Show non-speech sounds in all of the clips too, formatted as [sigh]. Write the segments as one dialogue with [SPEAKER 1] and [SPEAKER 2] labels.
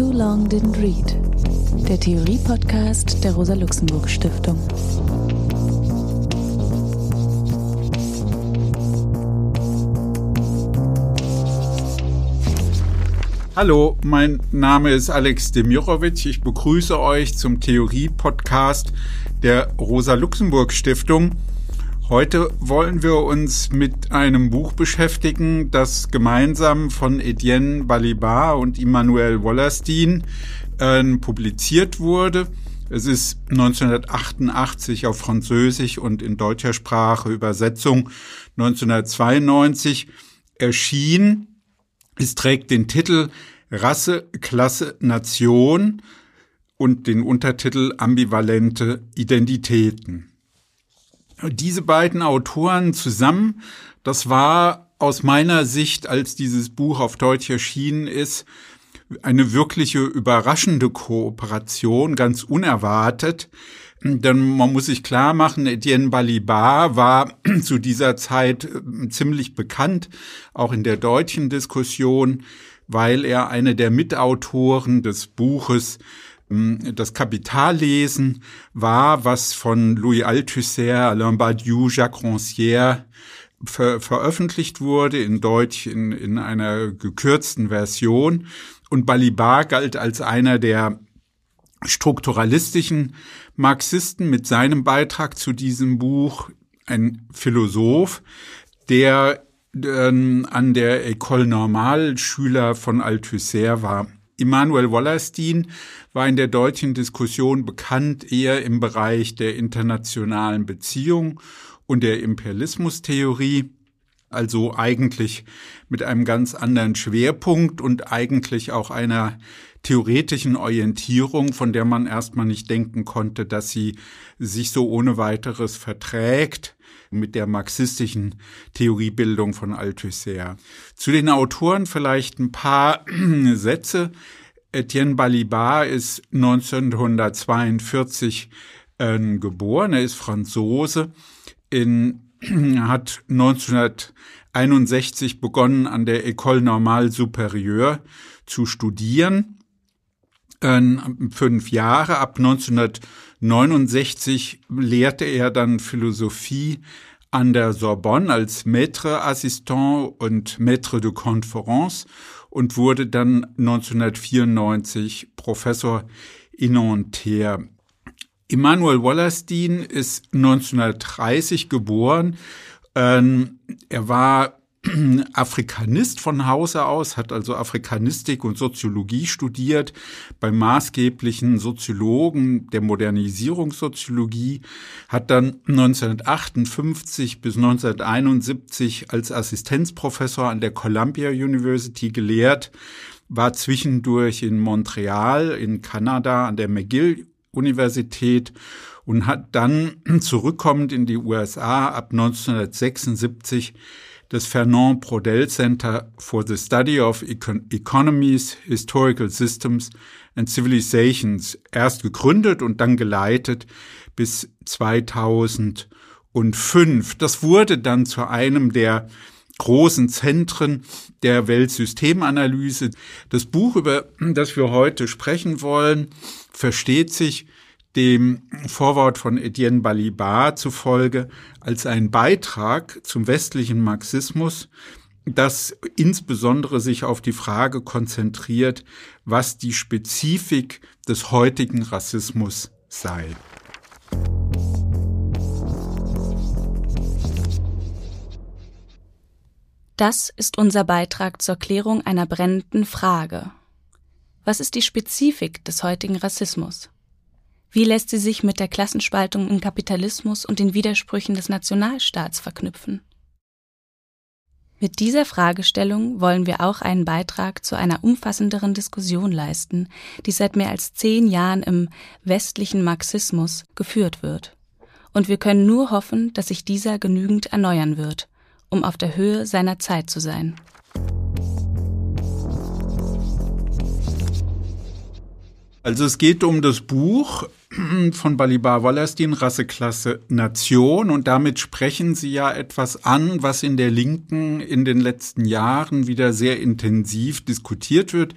[SPEAKER 1] Too Long Didn't Read, der Theorie-Podcast der Rosa-Luxemburg-Stiftung.
[SPEAKER 2] Hallo, mein Name ist Alex Demirovic. Ich begrüße euch zum Theorie-Podcast der Rosa-Luxemburg-Stiftung. Heute wollen wir uns mit einem Buch beschäftigen, das gemeinsam von Etienne Balibar und Immanuel Wallerstein äh, publiziert wurde. Es ist 1988 auf Französisch und in deutscher Sprache Übersetzung 1992 erschienen. Es trägt den Titel Rasse, Klasse, Nation und den Untertitel Ambivalente Identitäten diese beiden Autoren zusammen, das war aus meiner Sicht, als dieses Buch auf Deutsch erschienen ist, eine wirkliche überraschende Kooperation, ganz unerwartet. Denn man muss sich klar machen, Etienne Balibar war [clears throat] zu dieser Zeit äh, ziemlich bekannt, auch in der deutschen Diskussion, weil er eine der Mitautoren des Buches ähm, das Kapitallesen war, was von Louis Althusser, Alain Badiou, Jacques Rancière ver veröffentlicht wurde, in Deutsch in, in einer gekürzten Version. Und Balibar galt als einer der strukturalistischen Marxisten mit seinem Beitrag zu diesem Buch, ein Philosoph, der ähm, an der École Normale Schüler von Althusser war. Immanuel Wallerstein war in der deutschen Diskussion bekannt eher im Bereich der internationalen Beziehung und der Imperialismustheorie, also eigentlich mit einem ganz anderen Schwerpunkt und eigentlich auch einer theoretischen Orientierung, von der man erstmal nicht denken konnte, dass sie sich so ohne weiteres verträgt mit der marxistischen Theoriebildung von Althusser. Zu den Autoren vielleicht ein paar [clears throat] Sätze. Etienne Balibar ist 1942 äh, geboren, er ist Franzose, in, [clears throat] hat 1961 begonnen an der École Normale Supérieure zu studieren, äh, fünf Jahre. Ab 1969 lehrte er dann Philosophie an der Sorbonne als Maître Assistant und Maître de Conférence und wurde dann 1994 Professor Inonter. Immanuel Wallerstein ist 1930 geboren. Ähm, er war [clears throat] Afrikanist von Hause aus, hat also Afrikanistik und Soziologie studiert beim maßgeblichen Soziologen der Modernisierungssoziologie, hat dann 1958 bis 1971 als Assistenzprofessor an der Columbia University gelehrt, war zwischendurch in Montreal in Kanada an der McGill Universität und hat dann zurückkommend in die USA ab 1976 das Fernand Prodel Center for the Study of Econ Economies, Historical Systems and Civilizations erst gegründet und dann geleitet bis 2005. Das wurde dann zu einem der großen Zentren der Weltsystemanalyse. Das Buch, über das wir heute sprechen wollen, versteht sich dem Vorwort von Etienne Balibar zufolge als ein Beitrag zum westlichen Marxismus, das insbesondere sich auf die Frage konzentriert, was die Spezifik des heutigen Rassismus sei.
[SPEAKER 1] Das ist unser Beitrag zur Klärung einer brennenden Frage. Was ist die Spezifik des heutigen Rassismus? Wie lässt sie sich mit der Klassenspaltung im Kapitalismus und den Widersprüchen des Nationalstaats verknüpfen? Mit dieser Fragestellung wollen wir auch einen Beitrag zu einer umfassenderen Diskussion leisten, die seit mehr als zehn Jahren im westlichen Marxismus geführt wird. Und wir können nur hoffen, dass sich dieser genügend erneuern wird, um auf der Höhe seiner Zeit zu sein.
[SPEAKER 2] Also es geht um das Buch [clears throat] von Balibar Wallerstein, Rasseklasse Nation. Und damit sprechen Sie ja etwas an, was in der Linken in den letzten Jahren wieder sehr intensiv diskutiert wird.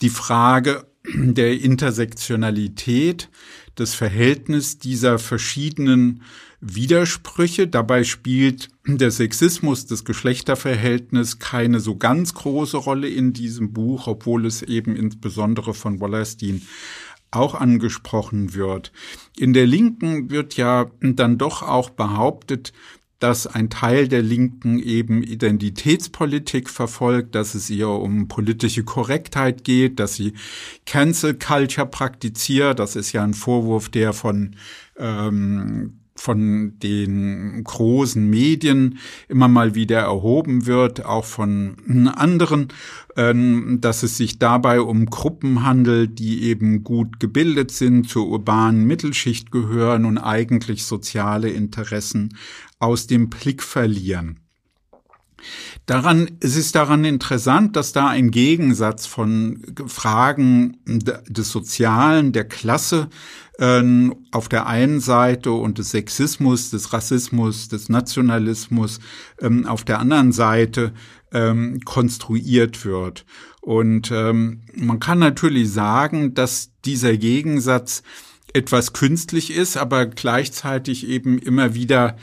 [SPEAKER 2] die Frage [clears throat] der Intersektionalität, das Verhältnis dieser verschiedenen Widersprüche. Dabei spielt der Sexismus, das Geschlechterverhältnis keine so ganz große Rolle in diesem Buch, obwohl es eben insbesondere von Wallerstein auch angesprochen wird. In der Linken wird ja dann doch auch behauptet, dass ein Teil der Linken eben Identitätspolitik verfolgt, dass es ihr um politische Korrektheit geht, dass sie Cancel Culture praktiziert. Das ist ja ein Vorwurf, der von ähm, von den großen Medien immer mal wieder erhoben wird, auch von anderen, ähm, dass es sich dabei um Gruppen handelt, die eben gut gebildet sind, zur urbanen Mittelschicht gehören und eigentlich soziale Interessen aus dem Blick verlieren. Daran, es ist daran interessant, dass da ein Gegensatz von Fragen des Sozialen, der Klasse äh, auf der einen Seite und des Sexismus, des Rassismus, des Nationalismus ähm, auf der anderen Seite ähm, konstruiert wird. Und ähm, man kann natürlich sagen, dass dieser Gegensatz etwas künstlich ist, aber gleichzeitig eben immer wieder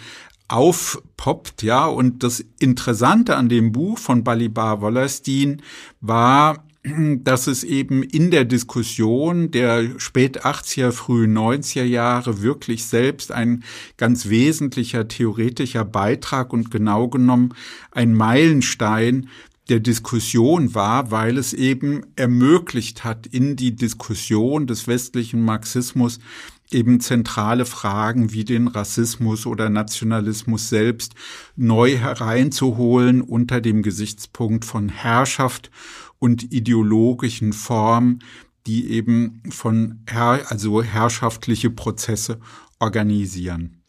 [SPEAKER 2] aufpoppt, ja. Und das Interessante an dem Buch von Balibar Wollerstein war, [clears throat] dass es eben in der Diskussion der spät 80er, frühen 90er Jahre wirklich selbst ein ganz wesentlicher theoretischer Beitrag und genau genommen ein Meilenstein der Diskussion war, weil es eben ermöglicht hat, in die Diskussion des westlichen Marxismus eben zentrale Fragen wie den Rassismus oder Nationalismus selbst neu hereinzuholen unter dem Gesichtspunkt von Herrschaft und ideologischen Formen, die eben von Herr, also herrschaftliche Prozesse organisieren.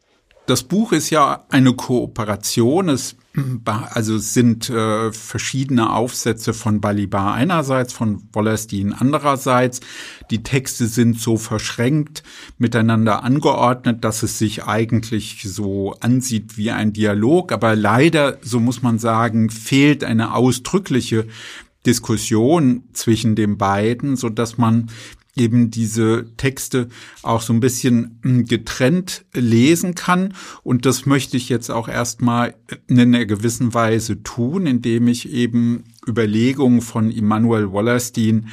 [SPEAKER 2] Das Buch ist ja eine Kooperation. Es also es sind äh, verschiedene Aufsätze von Balibar einerseits, von Wollerstein andererseits. Die Texte sind so verschränkt miteinander angeordnet, dass es sich eigentlich so ansieht wie ein Dialog. Aber leider, so muss man sagen, fehlt eine ausdrückliche Diskussion zwischen den beiden, so dass man eben diese Texte auch so ein bisschen hm, getrennt lesen kann. Und das möchte ich jetzt auch erstmal in einer gewissen Weise tun, indem ich eben Überlegungen von Immanuel Wallerstein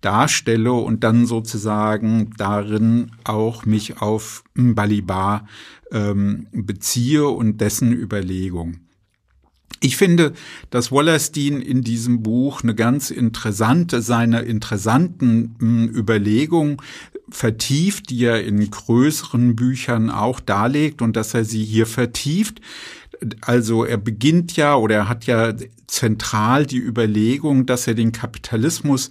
[SPEAKER 2] darstelle und dann sozusagen darin auch mich auf Balibar ähm, beziehe und dessen Überlegung. Ich finde, dass Wallerstein in diesem Buch eine ganz interessante, seine interessanten hm, Überlegungen vertieft, die er in größeren Büchern auch darlegt und dass er sie hier vertieft. Also er beginnt ja oder er hat ja zentral die Überlegung, dass er den Kapitalismus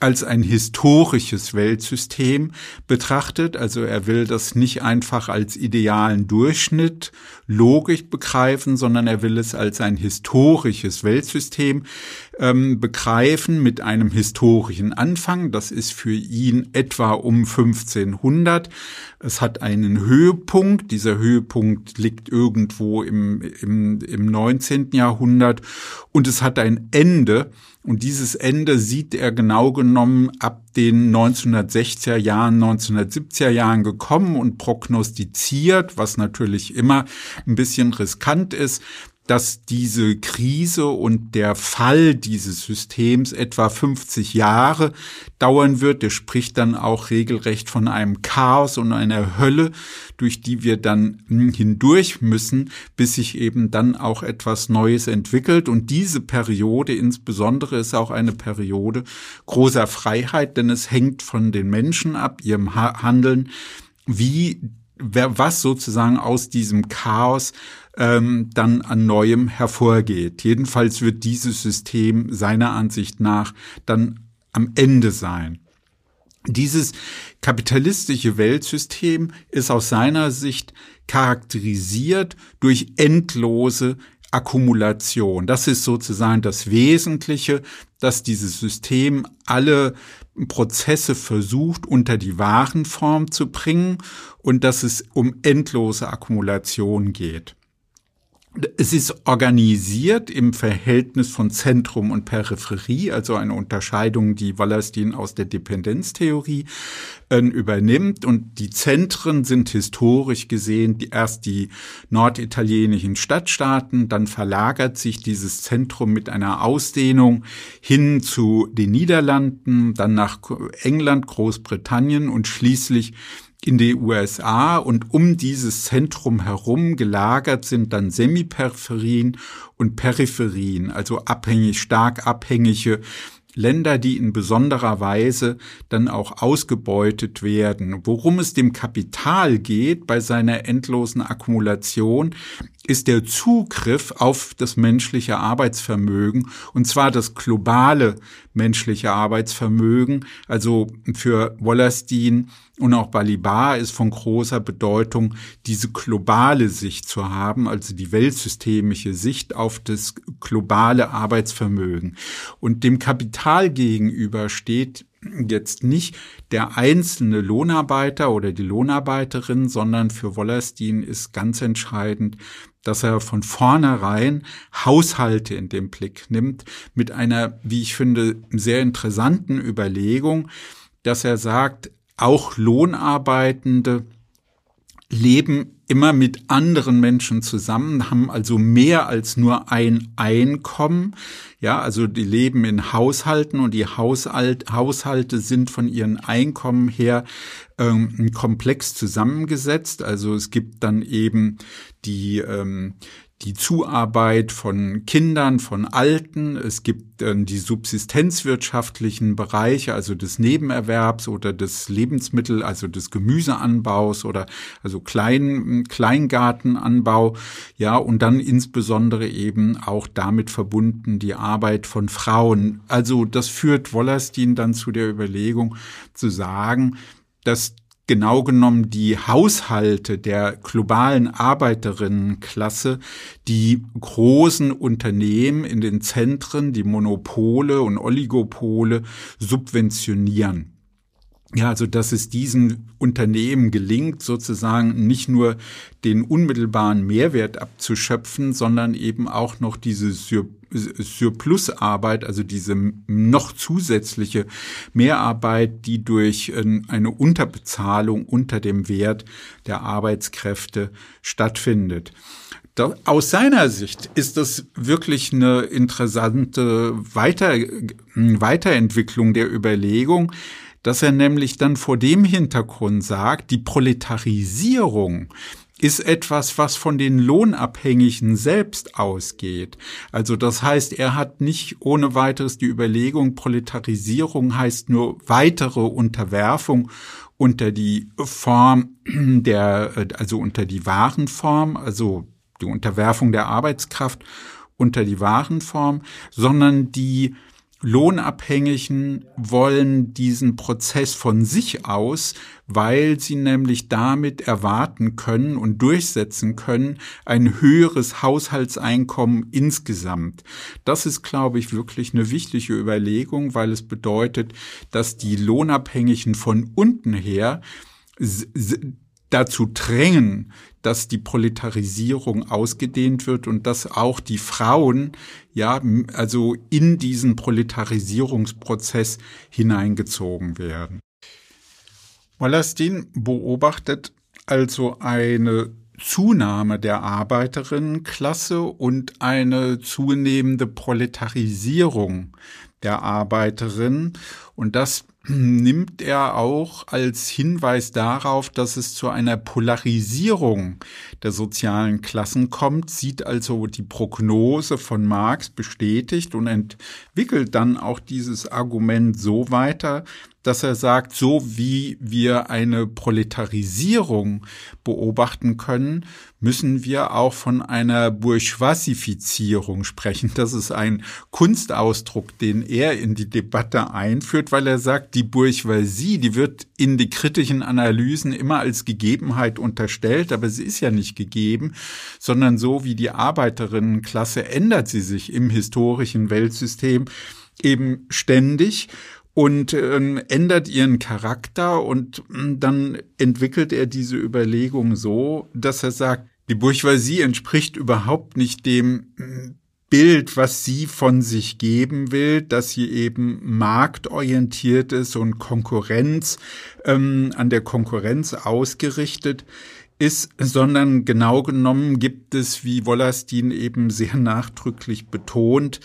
[SPEAKER 2] als ein historisches Weltsystem betrachtet. Also er will das nicht einfach als idealen Durchschnitt logisch begreifen, sondern er will es als ein historisches Weltsystem ähm, begreifen mit einem historischen Anfang. Das ist für ihn etwa um 1500. Es hat einen Höhepunkt. Dieser Höhepunkt liegt irgendwo im, im, im 19. Jahrhundert und es hat ein Ende und dieses Ende sieht er genau genommen ab den 1960er Jahren, 1970er Jahren gekommen und prognostiziert, was natürlich immer ein bisschen riskant ist, dass diese Krise und der Fall dieses Systems etwa 50 Jahre dauern wird. Er spricht dann auch regelrecht von einem Chaos und einer Hölle, durch die wir dann hindurch müssen, bis sich eben dann auch etwas Neues entwickelt. Und diese Periode insbesondere ist auch eine Periode großer Freiheit, denn es hängt von den Menschen ab, ihrem Handeln, wie was sozusagen aus diesem Chaos ähm, dann an Neuem hervorgeht. Jedenfalls wird dieses System seiner Ansicht nach dann am Ende sein. Dieses kapitalistische Weltsystem ist aus seiner Sicht charakterisiert durch endlose Akkumulation. Das ist sozusagen das Wesentliche, dass dieses System alle Prozesse versucht, unter die Warenform zu bringen und dass es um endlose Akkumulation geht. Es ist organisiert im Verhältnis von Zentrum und Peripherie, also eine Unterscheidung, die Wallerstein aus der Dependenztheorie äh, übernimmt. Und die Zentren sind historisch gesehen die, erst die norditalienischen Stadtstaaten, dann verlagert sich dieses Zentrum mit einer Ausdehnung hin zu den Niederlanden, dann nach England, Großbritannien und schließlich in die USA und um dieses Zentrum herum gelagert sind dann Semiperipherien und Peripherien, also abhängig, stark abhängige Länder, die in besonderer Weise dann auch ausgebeutet werden. Worum es dem Kapital geht bei seiner endlosen Akkumulation, ist der Zugriff auf das menschliche Arbeitsvermögen, und zwar das globale menschliche Arbeitsvermögen. Also für Wallerstein und auch Balibar ist von großer Bedeutung, diese globale Sicht zu haben, also die weltsystemische Sicht auf das globale Arbeitsvermögen. Und dem Kapital gegenüber steht jetzt nicht der einzelne Lohnarbeiter oder die Lohnarbeiterin, sondern für Wollerstein ist ganz entscheidend, dass er von vornherein Haushalte in den Blick nimmt mit einer, wie ich finde, sehr interessanten Überlegung, dass er sagt, auch Lohnarbeitende leben immer mit anderen Menschen zusammen, haben also mehr als nur ein Einkommen. Ja, also die leben in Haushalten und die Haushalt, Haushalte sind von ihren Einkommen her ähm, komplex zusammengesetzt. Also es gibt dann eben die ähm, die Zuarbeit von Kindern, von Alten. Es gibt äh, die subsistenzwirtschaftlichen Bereiche, also des Nebenerwerbs oder des Lebensmittel, also des Gemüseanbaus oder also Klein, Kleingartenanbau. Ja, und dann insbesondere eben auch damit verbunden die Arbeit von Frauen. Also das führt Wollerstein dann zu der Überlegung zu sagen, dass genau genommen die Haushalte der globalen Arbeiterinnenklasse, die großen Unternehmen in den Zentren, die Monopole und Oligopole subventionieren. Ja, also dass es diesen Unternehmen gelingt, sozusagen nicht nur den unmittelbaren Mehrwert abzuschöpfen, sondern eben auch noch diese Surplusarbeit, also diese noch zusätzliche Mehrarbeit, die durch ähm, eine Unterbezahlung unter dem Wert der Arbeitskräfte stattfindet. Aus seiner Sicht ist das wirklich eine interessante Weiter Weiterentwicklung der Überlegung, dass er nämlich dann vor dem Hintergrund sagt, die Proletarisierung ist etwas, was von den Lohnabhängigen selbst ausgeht. Also das heißt, er hat nicht ohne weiteres die Überlegung, Proletarisierung heißt nur weitere Unterwerfung unter die Form der, also unter die Warenform, also die Unterwerfung der Arbeitskraft unter die Warenform, sondern die Lohnabhängigen wollen diesen Prozess von sich aus, weil sie nämlich damit erwarten können und durchsetzen können ein höheres Haushaltseinkommen insgesamt. Das ist, glaube ich, wirklich eine wichtige Überlegung, weil es bedeutet, dass die Lohnabhängigen von unten her dazu drängen, dass die Proletarisierung ausgedehnt wird und dass auch die Frauen ja also in diesen Proletarisierungsprozess hineingezogen werden. Wallerstein beobachtet also eine Zunahme der Arbeiterinnenklasse und eine zunehmende Proletarisierung der Arbeiterinnen und das nimmt er auch als Hinweis darauf, dass es zu einer Polarisierung der sozialen Klassen kommt, sieht also die Prognose von Marx bestätigt und entwickelt dann auch dieses Argument so weiter, dass er sagt, so wie wir eine Proletarisierung beobachten können, müssen wir auch von einer Bourgeoisifizierung sprechen. Das ist ein Kunstausdruck, den er in die Debatte einführt, weil er sagt, die Bourgeoisie, die wird in die kritischen Analysen immer als Gegebenheit unterstellt, aber sie ist ja nicht gegeben, sondern so wie die Arbeiterinnenklasse ändert sie sich im historischen Weltsystem eben ständig und ähm, ändert ihren Charakter und äh, dann entwickelt er diese Überlegung so, dass er sagt, Die Bourgeoisie entspricht überhaupt nicht dem Bild, was sie von sich geben will, dass sie eben marktorientiert ist und Konkurrenz ähm, an der Konkurrenz ausgerichtet ist, sondern genau genommen gibt es, wie Wollastin eben sehr nachdrücklich betont,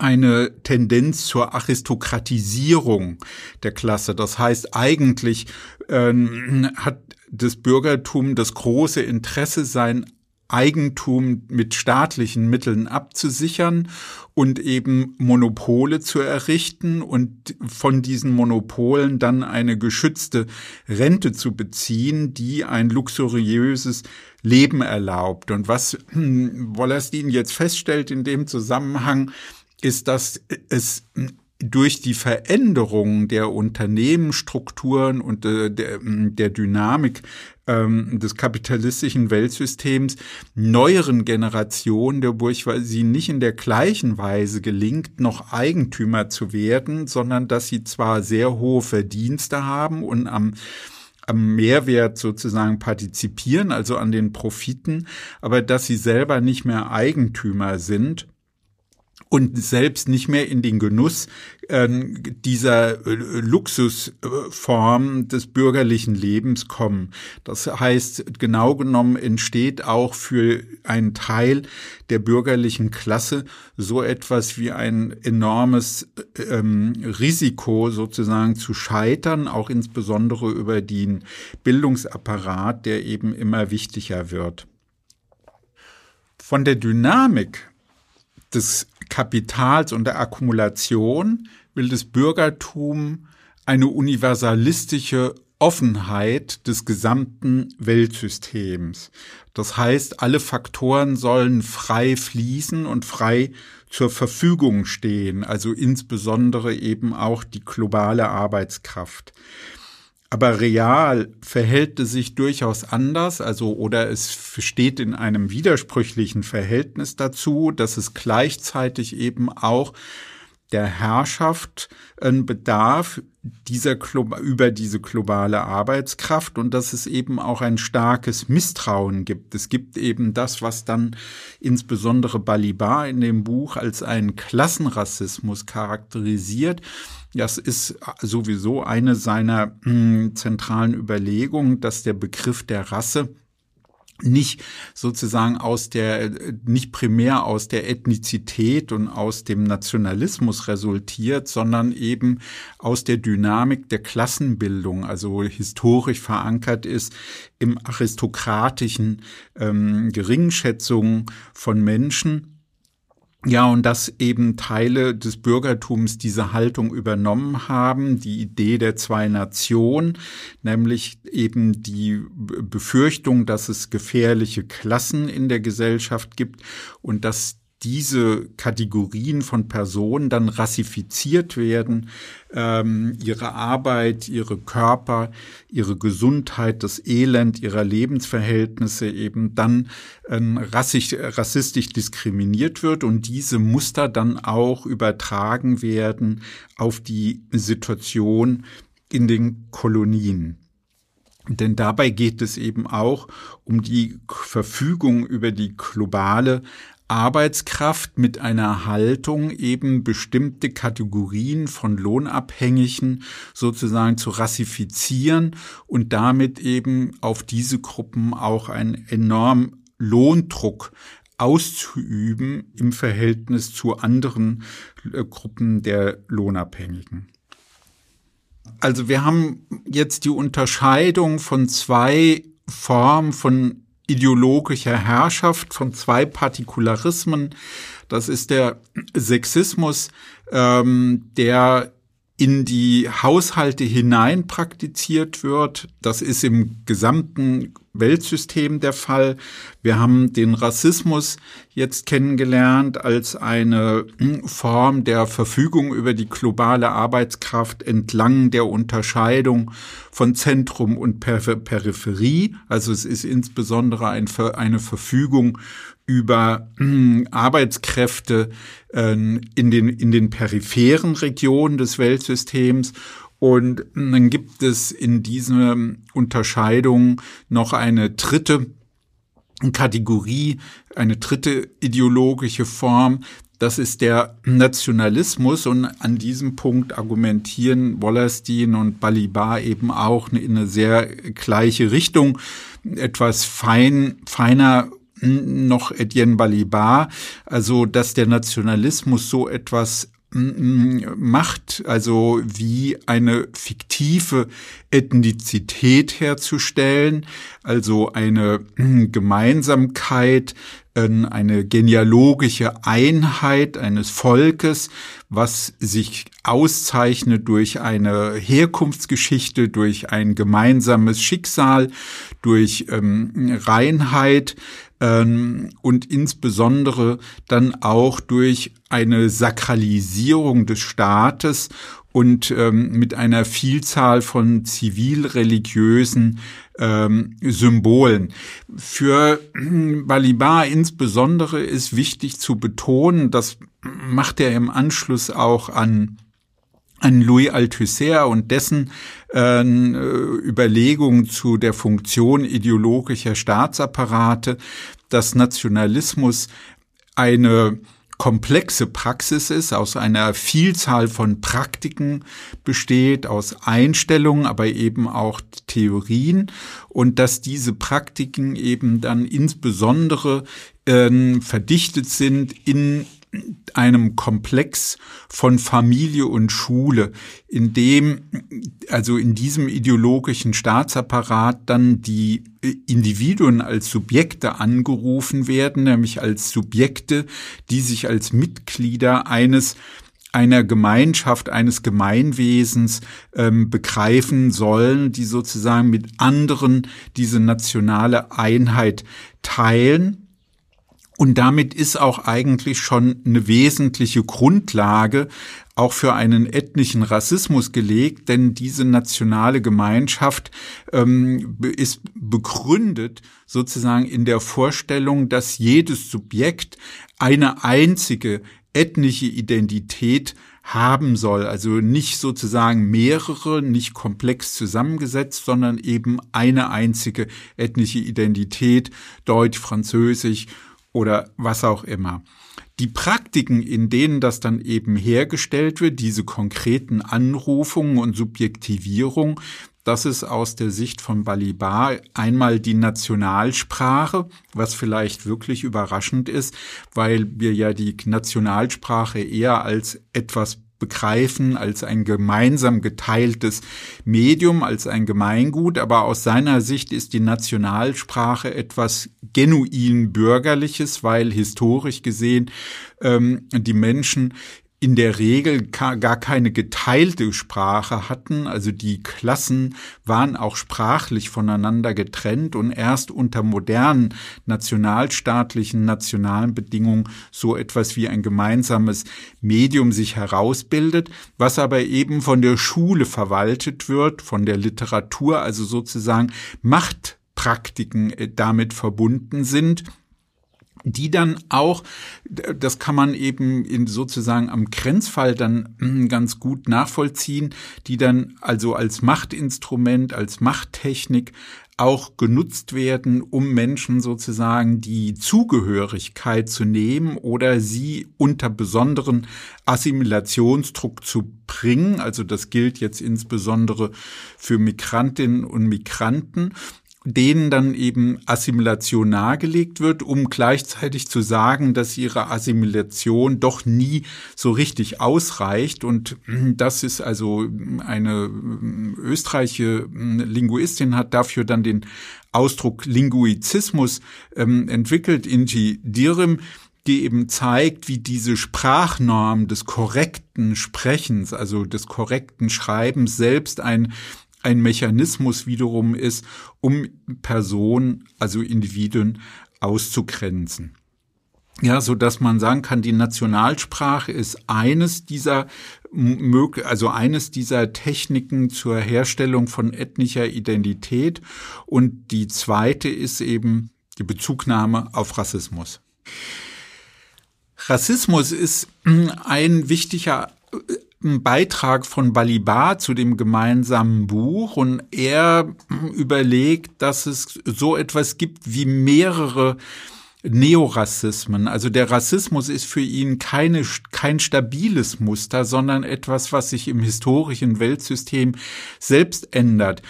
[SPEAKER 2] eine Tendenz zur Aristokratisierung der Klasse. Das heißt, eigentlich ähm, hat das Bürgertum das große Interesse, sein Eigentum mit staatlichen Mitteln abzusichern und eben Monopole zu errichten und von diesen Monopolen dann eine geschützte Rente zu beziehen, die ein luxuriöses Leben erlaubt. Und was hm, Wollerstin jetzt feststellt in dem Zusammenhang, ist, dass es durch die Veränderung der Unternehmensstrukturen und äh, der, der Dynamik ähm, des kapitalistischen Weltsystems neueren Generationen der Bourgeoisie nicht in der gleichen Weise gelingt, noch Eigentümer zu werden, sondern dass sie zwar sehr hohe Verdienste haben und am am Mehrwert sozusagen partizipieren, also an den Profiten, aber dass sie selber nicht mehr Eigentümer sind und selbst nicht mehr in den Genuss äh, dieser äh, Luxusform des bürgerlichen Lebens kommen. Das heißt, genau genommen entsteht auch für einen Teil der bürgerlichen Klasse so etwas wie ein enormes ähm, Risiko sozusagen zu scheitern, auch insbesondere über den Bildungsapparat, der eben immer wichtiger wird. Von der Dynamik des Kapitals und der Akkumulation will das Bürgertum eine universalistische Offenheit des gesamten Weltsystems. Das heißt, alle Faktoren sollen frei fließen und frei zur Verfügung stehen, also insbesondere eben auch die globale Arbeitskraft. Aber real verhält es sich durchaus anders, also oder es steht in einem widersprüchlichen Verhältnis dazu, dass es gleichzeitig eben auch der Herrschaft ein Bedarf dieser über diese globale Arbeitskraft. Und dass es eben auch ein starkes Misstrauen gibt. Es gibt eben das, was dann insbesondere Balibar in dem Buch als einen Klassenrassismus charakterisiert, das ist sowieso eine seiner hm, zentralen Überlegungen, dass der Begriff der Rasse nicht sozusagen aus der, nicht primär aus der Ethnizität und aus dem Nationalismus resultiert, sondern eben aus der Dynamik der Klassenbildung, also historisch verankert ist im aristokratischen ähm, Geringschätzung von Menschen ja, und dass eben Teile des Bürgertums diese Haltung übernommen haben, die Idee der zwei Nationen, nämlich eben die Befürchtung, dass es gefährliche Klassen in der Gesellschaft gibt und dass diese Kategorien von Personen dann rassifiziert werden, ähm, ihre Arbeit, ihre Körper, ihre Gesundheit, das Elend ihrer Lebensverhältnisse eben dann ähm, rassisch, rassistisch diskriminiert wird und diese Muster dann auch übertragen werden auf die Situation in den Kolonien. Denn dabei geht es eben auch um die Verfügung über die globale Arbeitskraft mit einer Haltung eben bestimmte Kategorien von Lohnabhängigen sozusagen zu rassifizieren und damit eben auf diese Gruppen auch einen enormen Lohndruck auszuüben im Verhältnis zu anderen äh, Gruppen der Lohnabhängigen. Also wir haben jetzt die Unterscheidung von zwei Formen von ideologischer Herrschaft von zwei Partikularismen. Das ist der Sexismus, ähm, der in die Haushalte hinein praktiziert wird. Das ist im gesamten Weltsystem der Fall. Wir haben den Rassismus jetzt kennengelernt als eine hm, Form der Verfügung über die globale Arbeitskraft entlang der Unterscheidung von Zentrum und Peripherie. Also es ist insbesondere eine Verfügung über äh, Arbeitskräfte äh, in, den, in den peripheren Regionen des Weltsystems. Und dann gibt es in dieser Unterscheidung noch eine dritte Kategorie, eine dritte ideologische Form, das ist der Nationalismus. Und an diesem Punkt argumentieren Wallerstein und Balibar eben auch in eine sehr gleiche Richtung, etwas fein, feiner noch Etienne Balibar, also dass der Nationalismus so etwas macht, also wie eine fiktive Ethnizität herzustellen, also eine Gemeinsamkeit, eine genealogische Einheit eines Volkes, was sich auszeichnet durch eine Herkunftsgeschichte, durch ein gemeinsames Schicksal, durch ähm, Reinheit, ähm, und insbesondere dann auch durch eine Sakralisierung des Staates und ähm, mit einer Vielzahl von zivilreligiösen ähm, Symbolen. Für Balibar insbesondere ist wichtig zu betonen, das macht er im Anschluss auch an an Louis Althusser und dessen äh, Überlegungen zu der Funktion ideologischer Staatsapparate, dass Nationalismus eine komplexe Praxis ist, aus einer Vielzahl von Praktiken besteht, aus Einstellungen, aber eben auch Theorien und dass diese Praktiken eben dann insbesondere äh, verdichtet sind in einem Komplex von Familie und Schule, in dem, also in diesem ideologischen Staatsapparat dann die Individuen als Subjekte angerufen werden, nämlich als Subjekte, die sich als Mitglieder eines einer Gemeinschaft, eines Gemeinwesens ähm, begreifen sollen, die sozusagen mit anderen diese nationale Einheit teilen und damit ist auch eigentlich schon eine wesentliche Grundlage auch für einen ethnischen Rassismus gelegt, denn diese nationale Gemeinschaft ähm, ist begründet sozusagen in der Vorstellung, dass jedes Subjekt eine einzige ethnische Identität haben soll. Also nicht sozusagen mehrere, nicht komplex zusammengesetzt, sondern eben eine einzige ethnische Identität, Deutsch, Französisch oder was auch immer. Die Praktiken, in denen das dann eben hergestellt wird, diese konkreten Anrufungen und Subjektivierung, das ist aus der Sicht von Balibar einmal die Nationalsprache, was vielleicht wirklich überraschend ist, weil wir ja die Nationalsprache eher als etwas begreifen als ein gemeinsam geteiltes Medium, als ein Gemeingut, aber aus seiner Sicht ist die Nationalsprache etwas genuin bürgerliches, weil historisch gesehen ähm, die Menschen in der Regel gar keine geteilte Sprache hatten. Also die Klassen waren auch sprachlich voneinander getrennt und erst unter modernen nationalstaatlichen, nationalen Bedingungen so etwas wie ein gemeinsames Medium sich herausbildet, was aber eben von der Schule verwaltet wird, von der Literatur, also sozusagen Machtpraktiken äh, damit verbunden sind die dann auch, das kann man eben in sozusagen am Grenzfall dann hm, ganz gut nachvollziehen, die dann also als Machtinstrument, als Machttechnik auch genutzt werden, um Menschen sozusagen die Zugehörigkeit zu nehmen oder sie unter besonderen Assimilationsdruck zu bringen. Also das gilt jetzt insbesondere für Migrantinnen und Migranten denen dann eben Assimilation nahegelegt wird, um gleichzeitig zu sagen, dass ihre Assimilation doch nie so richtig ausreicht. Und das ist also eine österreichische Linguistin hat dafür dann den Ausdruck Linguizismus ähm, entwickelt, Inji Direm, die eben zeigt, wie diese Sprachnorm des korrekten Sprechens, also des korrekten Schreibens selbst ein ein Mechanismus wiederum ist, um Personen, also Individuen auszugrenzen. Ja, so dass man sagen kann, die Nationalsprache ist eines dieser also eines dieser Techniken zur Herstellung von ethnischer Identität und die zweite ist eben die Bezugnahme auf Rassismus. Rassismus ist ein wichtiger Beitrag von Balibar zu dem gemeinsamen Buch und er überlegt, dass es so etwas gibt wie mehrere Neorassismen. Also der Rassismus ist für ihn keine, kein stabiles Muster, sondern etwas, was sich im historischen Weltsystem selbst ändert.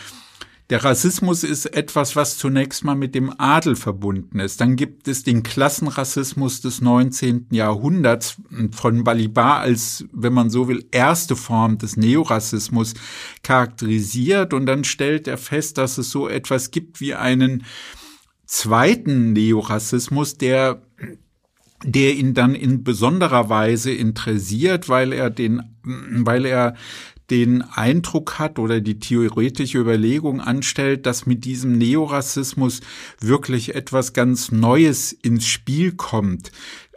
[SPEAKER 2] Der Rassismus ist etwas, was zunächst mal mit dem Adel verbunden ist. Dann gibt es den Klassenrassismus des 19. Jahrhunderts von Balibar als, wenn man so will, erste Form des Neorassismus charakterisiert. Und dann stellt er fest, dass es so etwas gibt wie einen zweiten Neorassismus, der der ihn dann in besonderer Weise interessiert, weil er den, weil er den Eindruck hat oder die theoretische Überlegung anstellt, dass mit diesem Neorassismus wirklich etwas ganz Neues ins Spiel kommt.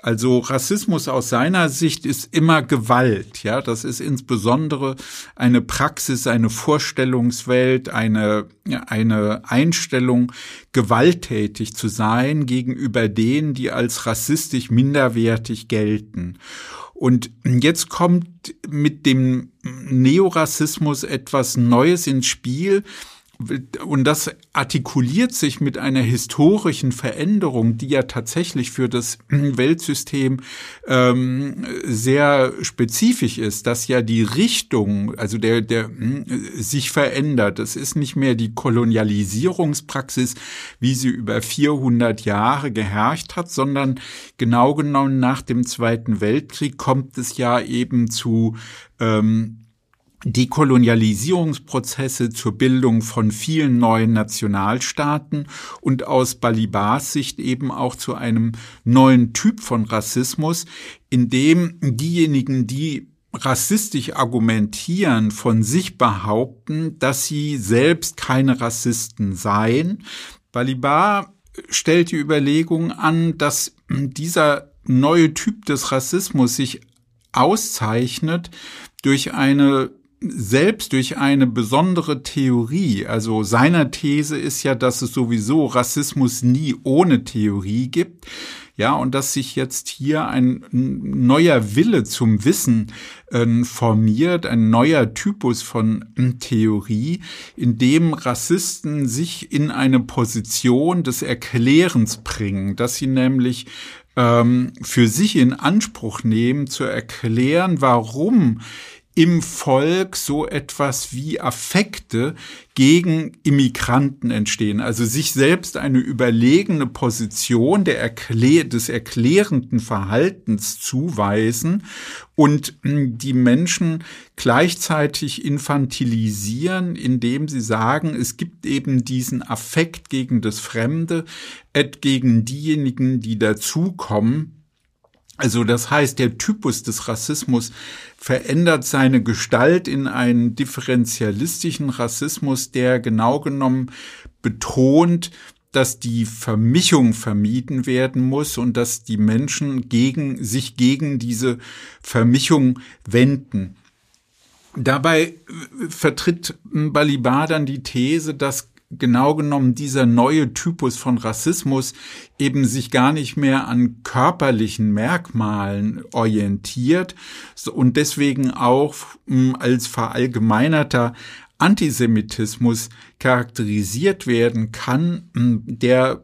[SPEAKER 2] Also Rassismus aus seiner Sicht ist immer Gewalt, ja. Das ist insbesondere eine Praxis, eine Vorstellungswelt, eine, eine Einstellung, gewalttätig zu sein gegenüber denen, die als rassistisch minderwertig gelten. Und jetzt kommt mit dem Neorassismus etwas Neues ins Spiel, und das artikuliert sich mit einer historischen Veränderung, die ja tatsächlich für das [clears throat] Weltsystem ähm, sehr spezifisch ist, dass ja die Richtung, also der, der sich verändert. Es ist nicht mehr die Kolonialisierungspraxis, wie sie über 400 Jahre geherrscht hat, sondern genau genommen nach dem Zweiten Weltkrieg kommt es ja eben zu ähm, Dekolonialisierungsprozesse zur Bildung von vielen neuen Nationalstaaten und aus Balibars Sicht eben auch zu einem neuen Typ von Rassismus, in dem diejenigen, die rassistisch argumentieren, von sich behaupten, dass sie selbst keine Rassisten seien. Balibar stellt die Überlegung an, dass dieser neue Typ des Rassismus sich auszeichnet durch eine selbst durch eine besondere Theorie, also seiner These ist ja, dass es sowieso Rassismus nie ohne Theorie gibt, ja, und dass sich jetzt hier ein neuer Wille zum Wissen äh, formiert, ein neuer Typus von äh, Theorie, in dem Rassisten sich in eine Position des Erklärens bringen, dass sie nämlich ähm, für sich in Anspruch nehmen, zu erklären, warum im Volk so etwas wie Affekte gegen Immigranten entstehen, also sich selbst eine überlegene Position der Erklär des erklärenden Verhaltens zuweisen und hm, die Menschen gleichzeitig infantilisieren, indem sie sagen, es gibt eben diesen Affekt gegen das Fremde, gegen diejenigen, die dazukommen, also das heißt, der Typus des Rassismus verändert seine Gestalt in einen differenzialistischen Rassismus, der genau genommen betont, dass die Vermischung vermieden werden muss und dass die Menschen gegen, sich gegen diese Vermischung wenden. Dabei vertritt Balibar dann die These, dass genau genommen dieser neue Typus von Rassismus eben sich gar nicht mehr an körperlichen Merkmalen orientiert und deswegen auch hm, als verallgemeinerter Antisemitismus charakterisiert werden kann, hm, der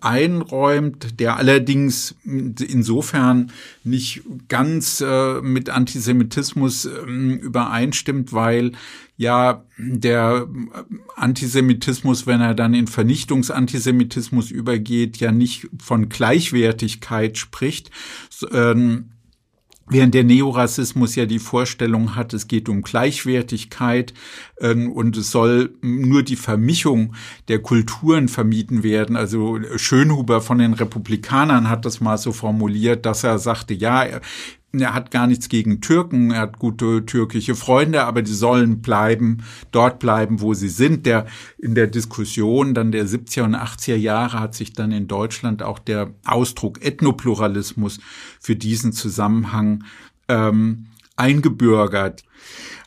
[SPEAKER 2] einräumt, der allerdings insofern nicht ganz äh, mit Antisemitismus äh, übereinstimmt, weil ja der Antisemitismus, wenn er dann in Vernichtungsantisemitismus übergeht, ja nicht von Gleichwertigkeit spricht, ähm, Während der Neorassismus ja die Vorstellung hat, es geht um Gleichwertigkeit ähm, und es soll nur die Vermischung der Kulturen vermieden werden. Also Schönhuber von den Republikanern hat das mal so formuliert, dass er sagte, ja, er hat gar nichts gegen Türken, er hat gute türkische Freunde, aber die sollen bleiben, dort bleiben, wo sie sind. Der, in der Diskussion dann der 70er und 80er Jahre hat sich dann in Deutschland auch der Ausdruck Ethnopluralismus für diesen Zusammenhang ähm, eingebürgert.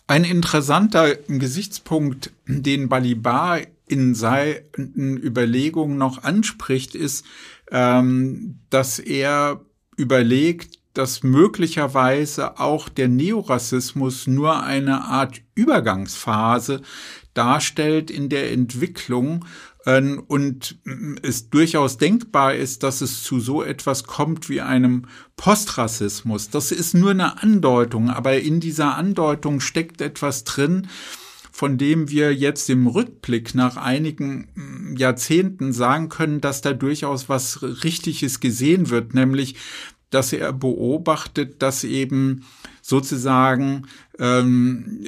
[SPEAKER 2] Ein interessanter Gesichtspunkt, den Balibar in seinen Überlegungen noch anspricht, ist, ähm, dass er überlegt, dass möglicherweise auch der Neorassismus nur eine Art Übergangsphase darstellt in der Entwicklung ähm, und es durchaus denkbar ist, dass es zu so etwas kommt wie einem Postrassismus. Das ist nur eine Andeutung, aber in dieser Andeutung steckt etwas drin, von dem wir jetzt im Rückblick nach einigen mm, Jahrzehnten sagen können, dass da durchaus was Richtiges gesehen wird, nämlich dass er beobachtet, dass eben sozusagen ähm,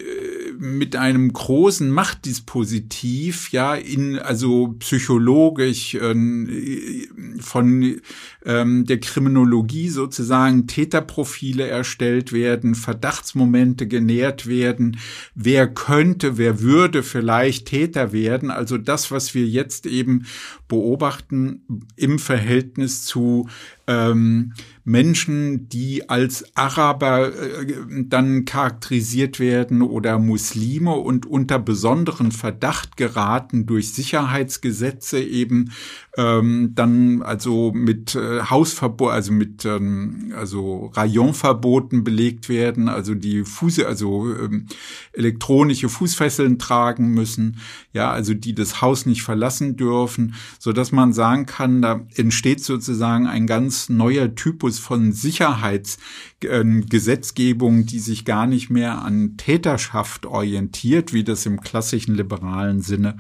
[SPEAKER 2] mit einem großen Machtdispositiv, ja, in also psychologisch äh, von ähm, der Kriminologie sozusagen Täterprofile erstellt werden, Verdachtsmomente genährt werden, wer könnte, wer würde vielleicht Täter werden. Also das, was wir jetzt eben beobachten im Verhältnis zu ähm, Menschen, die als Araber äh, dann charakterisiert werden oder Muslime und unter besonderen Verdacht geraten durch Sicherheitsgesetze eben ähm, dann also mit äh, Hausverbot, also mit ähm, also Rayonverboten belegt werden, also die Fuße, also ähm, elektronische Fußfesseln tragen müssen, ja, also die das Haus nicht verlassen dürfen, so dass man sagen kann, da entsteht sozusagen ein ganz neuer Typus von Sicherheitsgesetzgebung, äh, die sich gar nicht mehr an Täterschaft orientiert, wie das im klassischen liberalen Sinne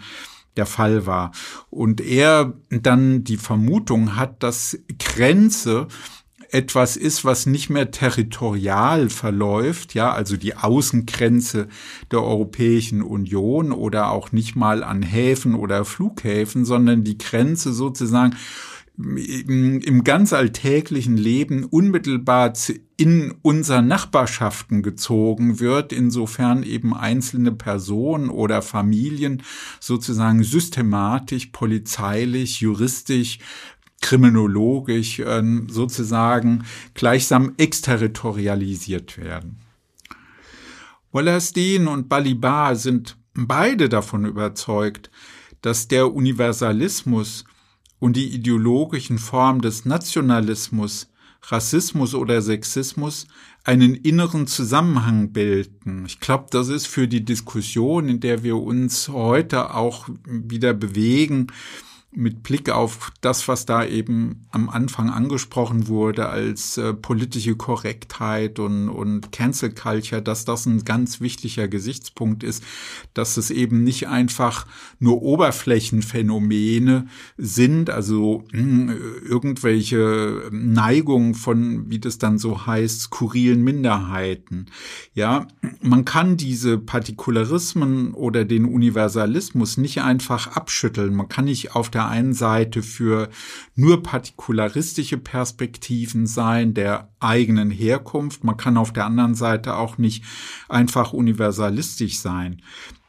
[SPEAKER 2] der Fall war. Und er dann die Vermutung hat, dass Grenze etwas ist, was nicht mehr territorial verläuft, ja, also die Außengrenze der Europäischen Union oder auch nicht mal an Häfen oder Flughäfen, sondern die Grenze sozusagen im ganz alltäglichen Leben unmittelbar in unseren Nachbarschaften gezogen wird, insofern eben einzelne Personen oder Familien sozusagen systematisch, polizeilich, juristisch, kriminologisch äh, sozusagen gleichsam exterritorialisiert werden. Wallerstein und Balibar sind beide davon überzeugt, dass der Universalismus und die ideologischen Formen des Nationalismus, Rassismus oder Sexismus einen inneren Zusammenhang bilden. Ich glaube, das ist für die Diskussion, in der wir uns heute auch wieder bewegen, mit Blick auf das, was da eben am Anfang angesprochen wurde als äh, politische Korrektheit und, und Cancel Culture, dass das ein ganz wichtiger Gesichtspunkt ist, dass es eben nicht einfach nur Oberflächenphänomene sind, also mh, hm, irgendwelche Neigungen von, wie das dann so heißt, skurrilen Minderheiten. Ja, man kann diese Partikularismen oder den Universalismus nicht einfach abschütteln. Man kann nicht auf der einen Seite für nur partikularistische Perspektiven sein, der eigenen Herkunft. Man kann auf der anderen Seite auch nicht einfach universalistisch sein.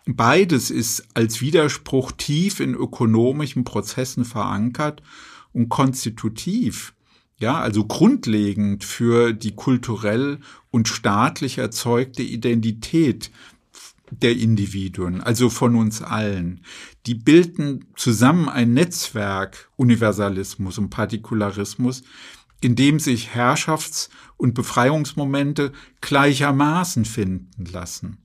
[SPEAKER 2] Beides ist als Widerspruch tief in ökonomischen Prozessen verankert und konstitutiv ja, also grundlegend für die kulturell und staatlich erzeugte Identität der Individuen, also von uns allen. Die bilden zusammen ein Netzwerk Universalismus und Partikularismus, in dem sich Herrschafts- und Befreiungsmomente gleichermaßen finden lassen.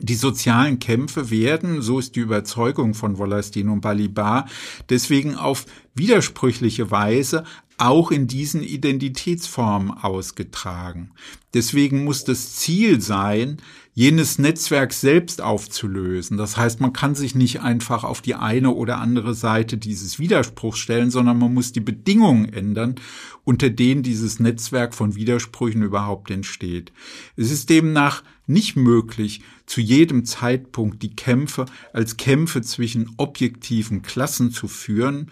[SPEAKER 2] Die sozialen Kämpfe werden, so ist die Überzeugung von Wollastin und Balibar, deswegen auf widersprüchliche Weise auch in diesen Identitätsformen ausgetragen. Deswegen muss das Ziel sein, jenes Netzwerk selbst aufzulösen. Das heißt, man kann sich nicht einfach auf die eine oder andere Seite dieses Widerspruchs stellen, sondern man muss die Bedingungen ändern, unter denen dieses Netzwerk von Widersprüchen überhaupt entsteht. Es ist demnach nicht möglich, zu jedem Zeitpunkt die Kämpfe als Kämpfe zwischen objektiven Klassen zu führen,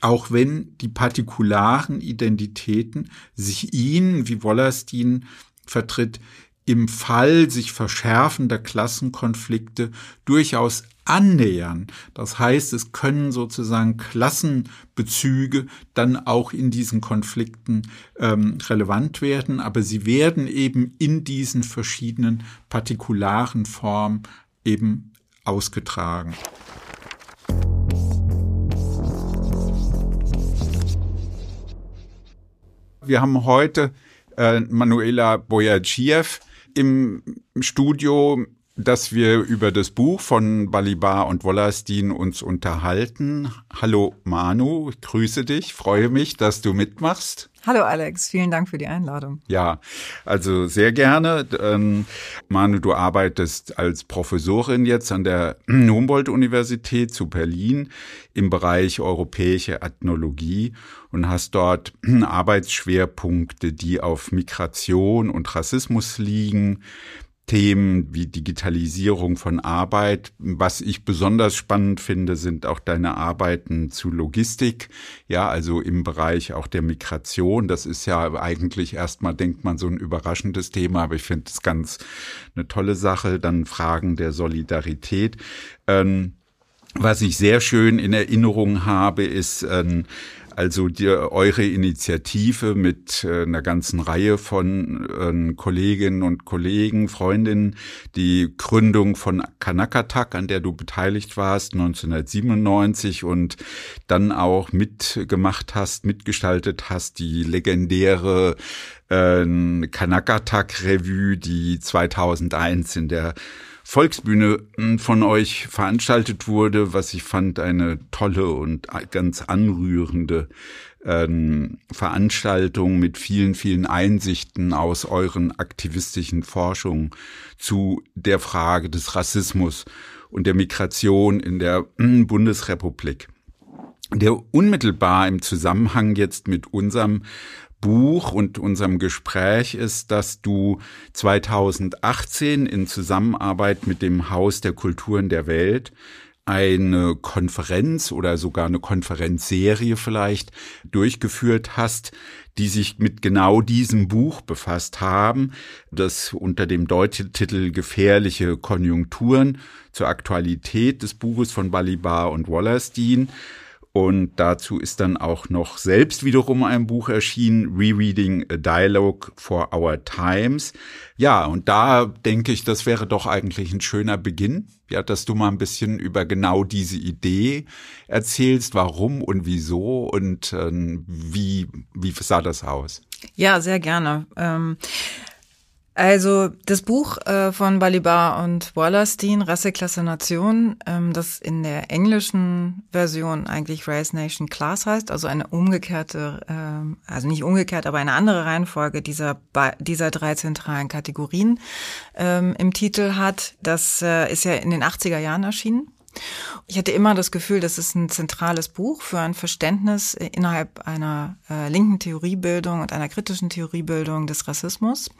[SPEAKER 2] auch wenn die partikularen Identitäten sich ihnen, wie Wollerstein vertritt, im Fall sich verschärfender Klassenkonflikte durchaus annähern. Das heißt, es können sozusagen Klassenbezüge dann auch in diesen Konflikten ähm, relevant werden, aber sie werden eben in diesen verschiedenen partikularen Formen eben ausgetragen. Wir haben heute äh, Manuela Boyadjiev im Studio dass wir über das Buch von Balibar und Wollastin uns unterhalten. Hallo Manu, ich grüße dich, freue mich, dass du mitmachst.
[SPEAKER 3] Hallo Alex, vielen Dank für die Einladung.
[SPEAKER 2] Ja, also sehr gerne. Ähm, Manu, du arbeitest als Professorin jetzt an der [clears throat] Humboldt-Universität zu Berlin im Bereich europäische Ethnologie und hast dort [clears throat] Arbeitsschwerpunkte, die auf Migration und Rassismus liegen. Themen wie Digitalisierung von Arbeit. Was ich besonders spannend finde, sind auch deine Arbeiten zu Logistik, ja, also im Bereich auch der Migration. Das ist ja eigentlich erstmal, denkt man, so ein überraschendes Thema, aber ich finde es ganz eine tolle Sache. Dann Fragen der Solidarität. Ähm, was ich sehr schön in Erinnerung habe, ist ähm, also die, eure Initiative mit äh, einer ganzen Reihe von äh, Kolleginnen und Kollegen, Freundinnen, die Gründung von Kanakatak, an der du beteiligt warst, 1997 und dann auch mitgemacht hast, mitgestaltet hast, die legendäre äh, Kanakatak-Revue, die 2001 in der Volksbühne hm, von euch veranstaltet wurde, was ich fand eine tolle und ganz anrührende ähm, Veranstaltung mit vielen, vielen Einsichten aus euren aktivistischen Forschungen zu der Frage des Rassismus und der Migration in der hm, Bundesrepublik. Der unmittelbar im Zusammenhang jetzt mit unserem Buch und unserem Gespräch ist, dass du 2018 in Zusammenarbeit mit dem Haus der Kulturen der Welt eine Konferenz oder sogar eine Konferenzserie vielleicht durchgeführt hast, die sich mit genau diesem Buch befasst haben, das unter dem Deutetitel Gefährliche Konjunkturen zur Aktualität des Buches von Balibar und Wallerstein und dazu ist dann auch noch selbst wiederum ein Buch erschienen, Rereading a Dialogue for Our Times. Ja, und da denke ich, das wäre doch eigentlich ein schöner Beginn, ja, dass du mal ein bisschen über genau diese Idee erzählst, warum und wieso und äh, wie, wie sah das aus?
[SPEAKER 3] Ja, sehr gerne. Ähm also das Buch äh, von Balibar und Wallerstein, Rasse, Klasse, Nation, ähm, das in der englischen Version eigentlich Race, Nation, Class heißt, also eine umgekehrte, äh, also nicht umgekehrt, aber eine andere Reihenfolge dieser, dieser drei zentralen Kategorien ähm, im Titel hat. Das äh, ist ja in den 80er Jahren erschienen ich hatte immer das Gefühl, das ist ein zentrales Buch für ein Verständnis innerhalb einer äh, linken Theoriebildung und einer kritischen Theoriebildung des Rassismus.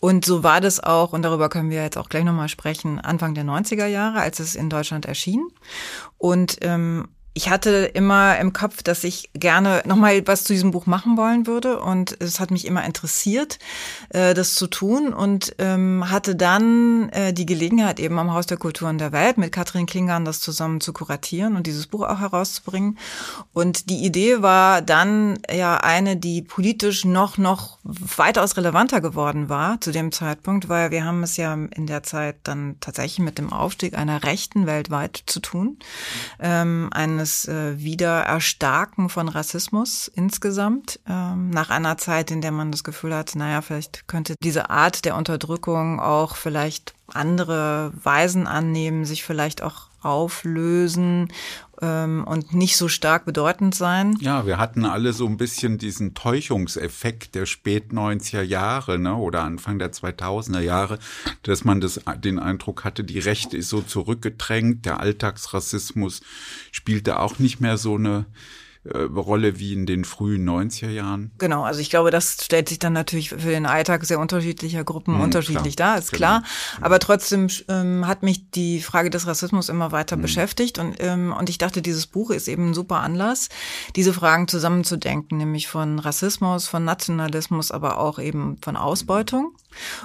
[SPEAKER 3] Und so war das auch, und darüber können wir jetzt auch gleich nochmal sprechen, Anfang der 90er Jahre, als es in Deutschland erschien. Und ähm, ich hatte immer im Kopf, dass ich gerne nochmal was zu diesem Buch machen wollen würde und es hat mich immer interessiert, äh, das zu tun und ähm, hatte dann äh, die Gelegenheit eben am Haus der Kulturen der Welt mit Katrin Klingern das zusammen zu kuratieren und dieses Buch auch herauszubringen. Und die Idee war dann ja eine, die politisch noch, noch weitaus relevanter geworden war zu dem Zeitpunkt, weil wir haben es ja in der Zeit dann tatsächlich mit dem Aufstieg einer Rechten weltweit zu tun. Ähm, eine eines äh, Wiedererstarken von Rassismus insgesamt, ähm, nach einer Zeit, in der man das Gefühl hat, naja, vielleicht könnte diese Art der Unterdrückung auch vielleicht andere Weisen annehmen, sich vielleicht auch auflösen ähm, und nicht so stark bedeutend sein.
[SPEAKER 2] Ja, wir hatten alle so ein bisschen diesen Täuschungseffekt der spät 90er Jahre ne, oder Anfang der 2000er Jahre, dass man das, den Eindruck hatte, die Rechte ist so zurückgedrängt, der Alltagsrassismus spielte auch nicht mehr so eine äh, Rolle wie in den frühen 90er Jahren?
[SPEAKER 3] Genau, also ich glaube, das stellt sich dann natürlich für den Alltag sehr unterschiedlicher Gruppen hm, unterschiedlich klar. dar, ist genau. klar. Aber trotzdem ähm, hat mich die Frage des Rassismus immer weiter hm. beschäftigt und, ähm, und ich dachte, dieses Buch ist eben ein super Anlass, diese Fragen zusammenzudenken, nämlich von Rassismus, von Nationalismus, aber auch eben von Ausbeutung.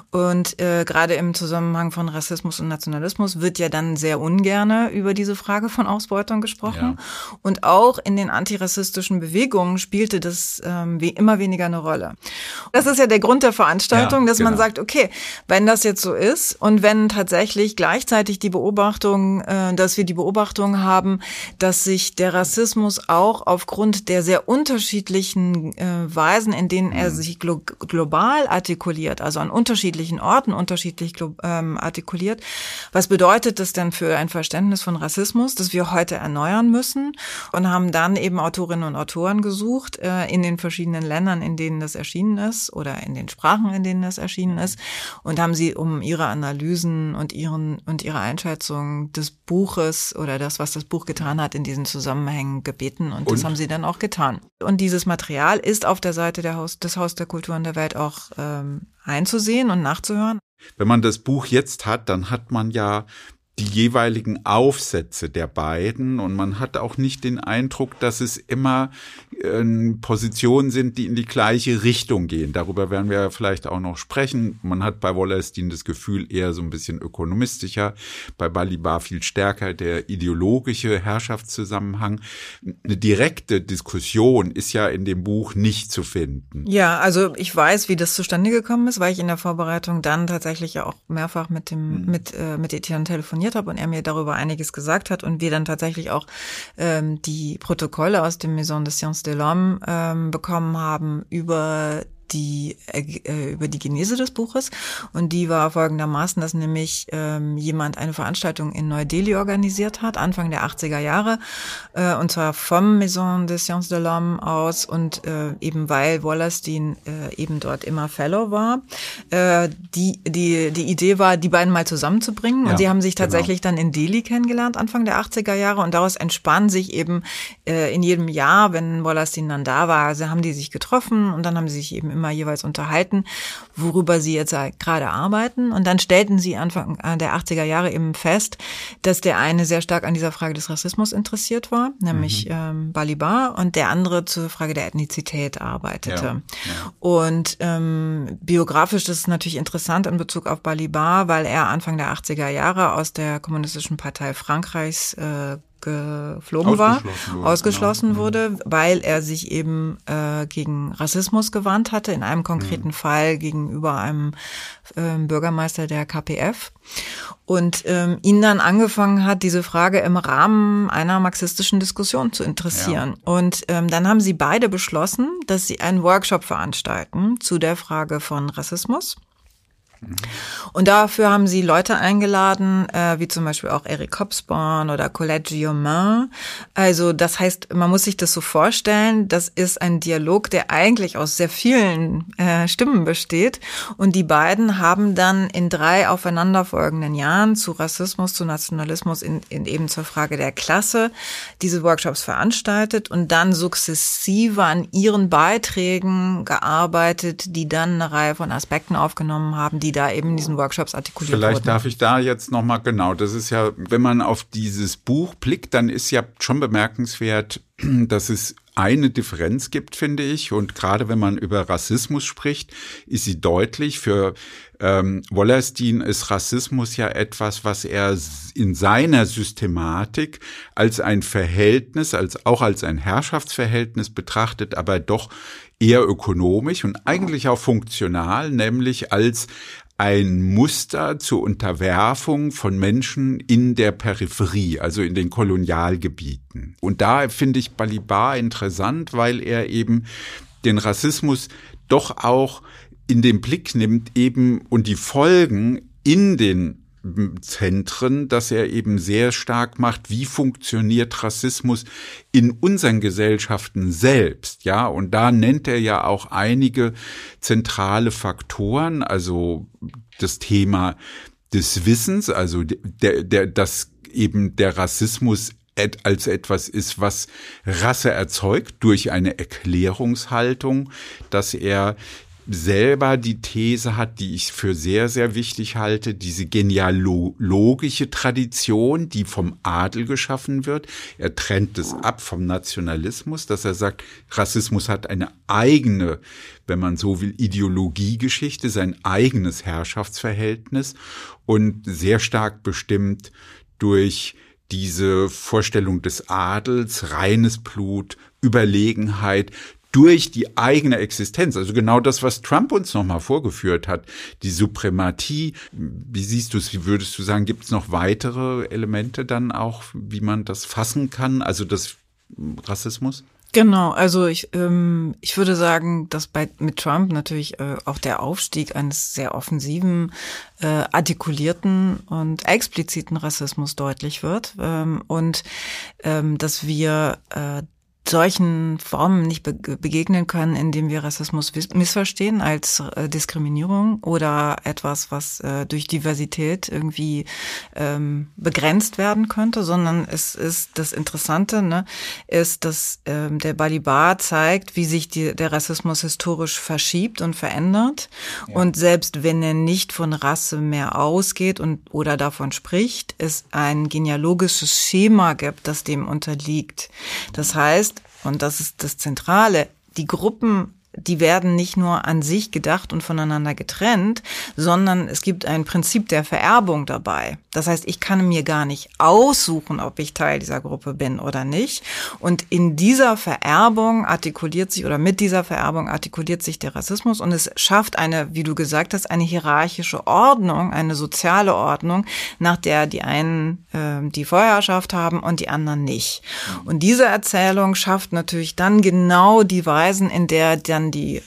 [SPEAKER 3] Und äh, gerade im Zusammenhang von Rassismus und Nationalismus wird ja dann sehr ungerne über diese Frage von Ausbeutung gesprochen. Ja. Und auch in den Antirassismus antirassistischen Bewegungen spielte das ähm, wie immer weniger eine Rolle. Das ist ja der Grund der Veranstaltung, ja, dass genau. man sagt, okay, wenn das jetzt so ist und wenn tatsächlich gleichzeitig die Beobachtung, äh, dass wir die Beobachtung haben, dass sich der Rassismus auch aufgrund der sehr unterschiedlichen äh, Weisen, in denen er mhm. sich glo global artikuliert, also an unterschiedlichen Orten unterschiedlich ähm, artikuliert, was bedeutet das denn für ein Verständnis von Rassismus, das wir heute erneuern müssen und haben dann eben Autorinnen und Autoren gesucht äh, in den verschiedenen Ländern, in denen das erschienen ist oder in den Sprachen, in denen das erschienen ist und haben sie um ihre Analysen und ihren und ihre Einschätzung des Buches oder das, was das Buch getan hat, in diesen Zusammenhängen gebeten und, und? das haben sie dann auch getan. Und dieses Material ist auf der Seite der Haus, des Haus der Kulturen der Welt auch ähm, einzusehen und nachzuhören.
[SPEAKER 2] Wenn man das Buch jetzt hat, dann hat man ja die jeweiligen Aufsätze der beiden und man hat auch nicht den Eindruck, dass es immer äh, Positionen sind, die in die gleiche Richtung gehen. Darüber werden wir vielleicht auch noch sprechen. Man hat bei Wallerstein das Gefühl eher so ein bisschen ökonomistischer, bei Balibar viel stärker der ideologische Herrschaftszusammenhang. Eine direkte Diskussion ist ja in dem Buch nicht zu finden.
[SPEAKER 3] Ja, also ich weiß, wie das zustande gekommen ist, weil ich in der Vorbereitung dann tatsächlich auch mehrfach mit dem mhm. mit äh, mit Etienne telefoniert telefoniert habe und er mir darüber einiges gesagt hat und wir dann tatsächlich auch ähm, die Protokolle aus dem Maison des Sciences de l'Homme ähm, bekommen haben über die äh, über die Genese des Buches und die war folgendermaßen, dass nämlich ähm, jemand eine Veranstaltung in Neu-Delhi organisiert hat, Anfang der 80er Jahre, äh, und zwar vom Maison des Sciences de l'Homme aus und äh, eben weil Wallerstein äh, eben dort immer Fellow war. Äh, die, die, die Idee war, die beiden mal zusammenzubringen ja, und sie haben sich genau. tatsächlich genau. dann in Delhi kennengelernt, Anfang der 80er Jahre und daraus entspann sich eben äh, in jedem Jahr, wenn Wallerstein dann da war, also haben die sich getroffen und dann haben sie sich eben immer jeweils unterhalten, worüber sie jetzt gerade arbeiten. Und dann stellten sie Anfang der 80er Jahre eben fest, dass der eine sehr stark an dieser Frage des Rassismus interessiert war, nämlich mhm. ähm, Balibar, und der andere zur Frage der Ethnizität arbeitete. Ja, ja. Und ähm, biografisch ist es natürlich interessant in Bezug auf Balibar, weil er Anfang der 80er Jahre aus der Kommunistischen Partei Frankreichs äh, geflogen war, wurde, ausgeschlossen genau. wurde, weil er sich eben äh, gegen Rassismus gewandt hatte, in einem konkreten mhm. Fall gegenüber einem äh, Bürgermeister der KPF und ähm, ihn dann angefangen hat, diese Frage im Rahmen einer marxistischen Diskussion zu interessieren. Ja. Und ähm, dann haben sie beide beschlossen, dass sie einen Workshop veranstalten zu der Frage von Rassismus. Und dafür haben sie Leute eingeladen, äh, wie zum Beispiel auch Eric Hobsbawm oder Colette Guillaumin. Also das heißt, man muss sich das so vorstellen, das ist ein Dialog, der eigentlich aus sehr vielen äh, Stimmen besteht. Und die beiden haben dann in drei aufeinanderfolgenden Jahren zu Rassismus, zu Nationalismus, in, in eben zur Frage der Klasse diese Workshops veranstaltet und dann sukzessive an ihren Beiträgen gearbeitet, die dann eine Reihe von Aspekten aufgenommen haben, die die da eben in diesen Workshops artikuliert
[SPEAKER 2] Vielleicht
[SPEAKER 3] wurden.
[SPEAKER 2] darf ich da jetzt nochmal, genau, das ist ja, wenn man auf dieses Buch blickt, dann ist ja schon bemerkenswert, [clears throat] dass es eine Differenz gibt, finde ich. Und gerade wenn man über Rassismus spricht, ist sie deutlich. Für ähm, Wallerstein ist Rassismus ja etwas, was er in seiner Systematik als ein Verhältnis, als auch als ein Herrschaftsverhältnis betrachtet, aber doch eher ökonomisch und eigentlich auch funktional, nämlich als ein Muster zur Unterwerfung von Menschen in der Peripherie, also in den Kolonialgebieten. Und da finde ich Balibar interessant, weil er eben den Rassismus doch auch in den Blick nimmt eben und die Folgen in den Zentren, dass er eben sehr stark macht, wie funktioniert Rassismus in unseren Gesellschaften selbst, ja, und da nennt er ja auch einige zentrale Faktoren, also das Thema des Wissens, also der, der, dass eben der Rassismus als etwas ist, was Rasse erzeugt durch eine Erklärungshaltung, dass er selber die These hat, die ich für sehr, sehr wichtig halte, diese genealogische Tradition, die vom Adel geschaffen wird. Er trennt es ab vom Nationalismus, dass er sagt, Rassismus hat eine eigene, wenn man so will, Ideologiegeschichte, sein eigenes Herrschaftsverhältnis und sehr stark bestimmt durch diese Vorstellung des Adels, reines Blut, Überlegenheit durch die eigene Existenz. Also genau das, was Trump uns nochmal vorgeführt hat, die Suprematie. Wie siehst du es? Wie würdest du sagen, gibt es noch weitere Elemente dann auch, wie man das fassen kann? Also das Rassismus?
[SPEAKER 3] Genau, also ich, ähm, ich würde sagen, dass bei mit Trump natürlich äh, auch der Aufstieg eines sehr offensiven, äh, artikulierten und expliziten Rassismus deutlich wird ähm, und ähm, dass wir äh, solchen Formen nicht be begegnen können, indem wir Rassismus missverstehen als äh, Diskriminierung oder etwas, was äh, durch Diversität irgendwie ähm, begrenzt werden könnte, sondern es ist das Interessante, ne, ist, dass ähm, der Balibar zeigt, wie sich die, der Rassismus historisch verschiebt und verändert. Ja. Und selbst wenn er nicht von Rasse mehr ausgeht und oder davon spricht, es ein genealogisches Schema gibt, das dem unterliegt. Das heißt, und das ist das Zentrale, die Gruppen die werden nicht nur an sich gedacht und voneinander getrennt, sondern es gibt ein Prinzip der Vererbung dabei. Das heißt, ich kann mir gar nicht aussuchen, ob ich Teil dieser Gruppe bin oder nicht. Und in dieser Vererbung artikuliert sich oder mit dieser Vererbung artikuliert sich der Rassismus und es schafft eine, wie du gesagt hast, eine hierarchische Ordnung, eine soziale Ordnung, nach der die einen äh, die Vorherrschaft haben und die anderen nicht. Und diese Erzählung schafft natürlich dann genau die Weisen, in der dann die, äh,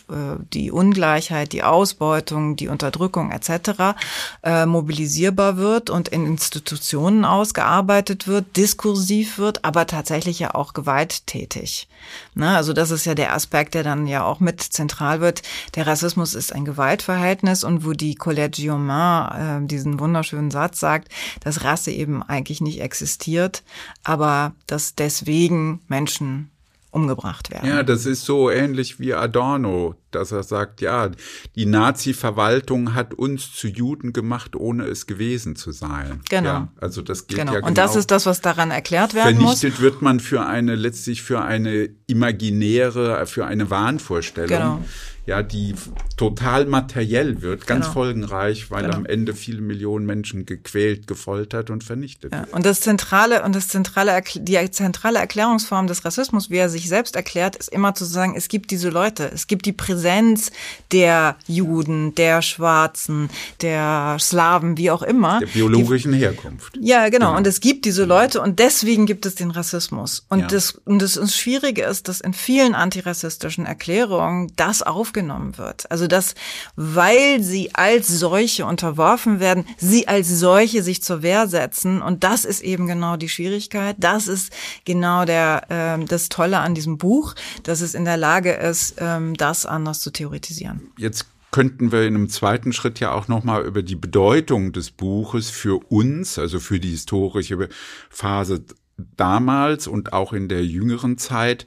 [SPEAKER 3] die Ungleichheit, die Ausbeutung, die Unterdrückung etc. Äh, mobilisierbar wird und in Institutionen ausgearbeitet wird, diskursiv wird, aber tatsächlich ja auch gewalttätig. Ne? Also das ist ja der Aspekt, der dann ja auch mit zentral wird. Der Rassismus ist ein Gewaltverhältnis und wo die Colette Guillaumin äh, diesen wunderschönen Satz sagt, dass Rasse eben eigentlich nicht existiert, aber dass deswegen Menschen umgebracht werden.
[SPEAKER 2] Ja, das ist so ähnlich wie Adorno, dass er sagt, ja, die Nazi-Verwaltung hat uns zu Juden gemacht, ohne es gewesen zu sein.
[SPEAKER 3] Genau.
[SPEAKER 2] Ja, also das geht
[SPEAKER 3] genau.
[SPEAKER 2] ja genau.
[SPEAKER 3] Und das ist das, was daran erklärt werden
[SPEAKER 2] Vernichtet
[SPEAKER 3] muss.
[SPEAKER 2] Vernichtet wird man für eine, letztlich für eine imaginäre, für eine Wahnvorstellung. Genau ja, die total materiell wird, ganz genau. folgenreich, weil genau. am Ende viele Millionen Menschen gequält, gefoltert und vernichtet.
[SPEAKER 3] Ja. Und das zentrale und das zentrale die zentrale Erklärungsform des Rassismus, wie er sich selbst erklärt, ist immer zu sagen, es gibt diese Leute, es gibt die Präsenz der Juden, der Schwarzen, der Slawen, wie auch immer,
[SPEAKER 2] der biologischen Herkunft.
[SPEAKER 3] Ja, genau. genau. Und es gibt diese Leute und deswegen gibt es den Rassismus. Und ja. das und das Schwierige ist, dass in vielen antirassistischen Erklärungen das auf aufgenommen wird. Also dass, weil sie als solche unterworfen werden, sie als solche sich zur Wehr setzen. Und das ist eben genau die Schwierigkeit. Das ist genau der, äh, das Tolle an diesem Buch, dass es in der Lage ist, ähm, das anders zu theoretisieren.
[SPEAKER 2] Jetzt könnten wir in einem zweiten Schritt ja auch nochmal über die Bedeutung des Buches für uns, also für die historische Phase damals und auch in der jüngeren Zeit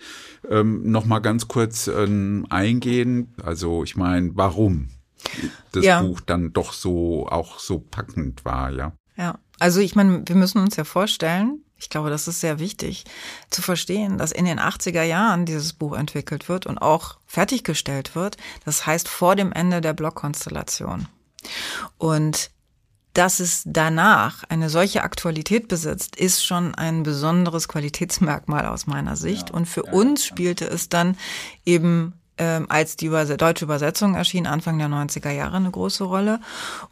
[SPEAKER 2] ähm, noch mal ganz kurz ähm, eingehen. Also ich meine, warum das ja. Buch dann doch so auch so packend war, ja.
[SPEAKER 3] Ja, also ich meine, wir müssen uns ja vorstellen, ich glaube, das ist sehr wichtig zu verstehen, dass in den 80er Jahren dieses Buch entwickelt wird und auch fertiggestellt wird. Das heißt vor dem Ende der Blockkonstellation. Und dass es danach eine solche Aktualität besitzt, ist schon ein besonderes Qualitätsmerkmal aus meiner Sicht. Ja, und für ja, uns spielte es dann eben ähm, als die Überse deutsche Übersetzung erschien, Anfang der 90er Jahre eine große Rolle.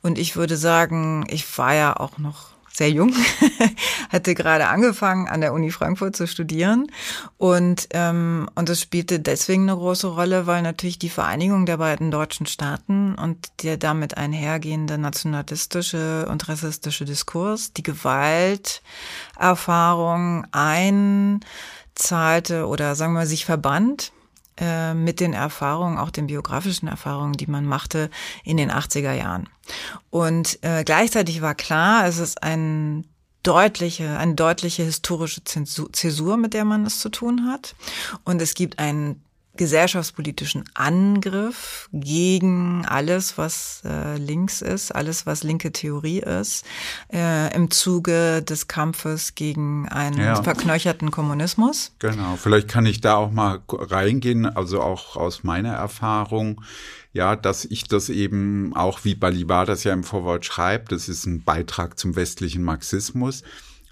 [SPEAKER 3] Und ich würde sagen, ich war ja auch noch sehr jung, [laughs] hatte gerade angefangen an der Uni Frankfurt zu studieren. Und ähm, und es spielte deswegen eine große Rolle, weil natürlich die Vereinigung der beiden deutschen Staaten und der damit einhergehende nationalistische und rassistische Diskurs, die Gewalterfahrung einzahlte oder sagen wir sich verband äh, mit den Erfahrungen, auch den biografischen Erfahrungen, die man machte in den 80er Jahren. Und äh, gleichzeitig war klar, es ist ein deutliche, eine deutliche historische Zäsur, mit der man es zu tun hat. Und es gibt einen gesellschaftspolitischen Angriff gegen alles, was äh, links ist, alles, was linke Theorie ist, äh, im Zuge des Kampfes gegen einen ja. verknöcherten Kommunismus.
[SPEAKER 2] Genau, vielleicht kann ich da auch mal reingehen, also auch aus meiner Erfahrung, ja, dass ich das eben auch, wie Balibar das ja im Vorwort schreibt, das ist ein Beitrag zum westlichen Marxismus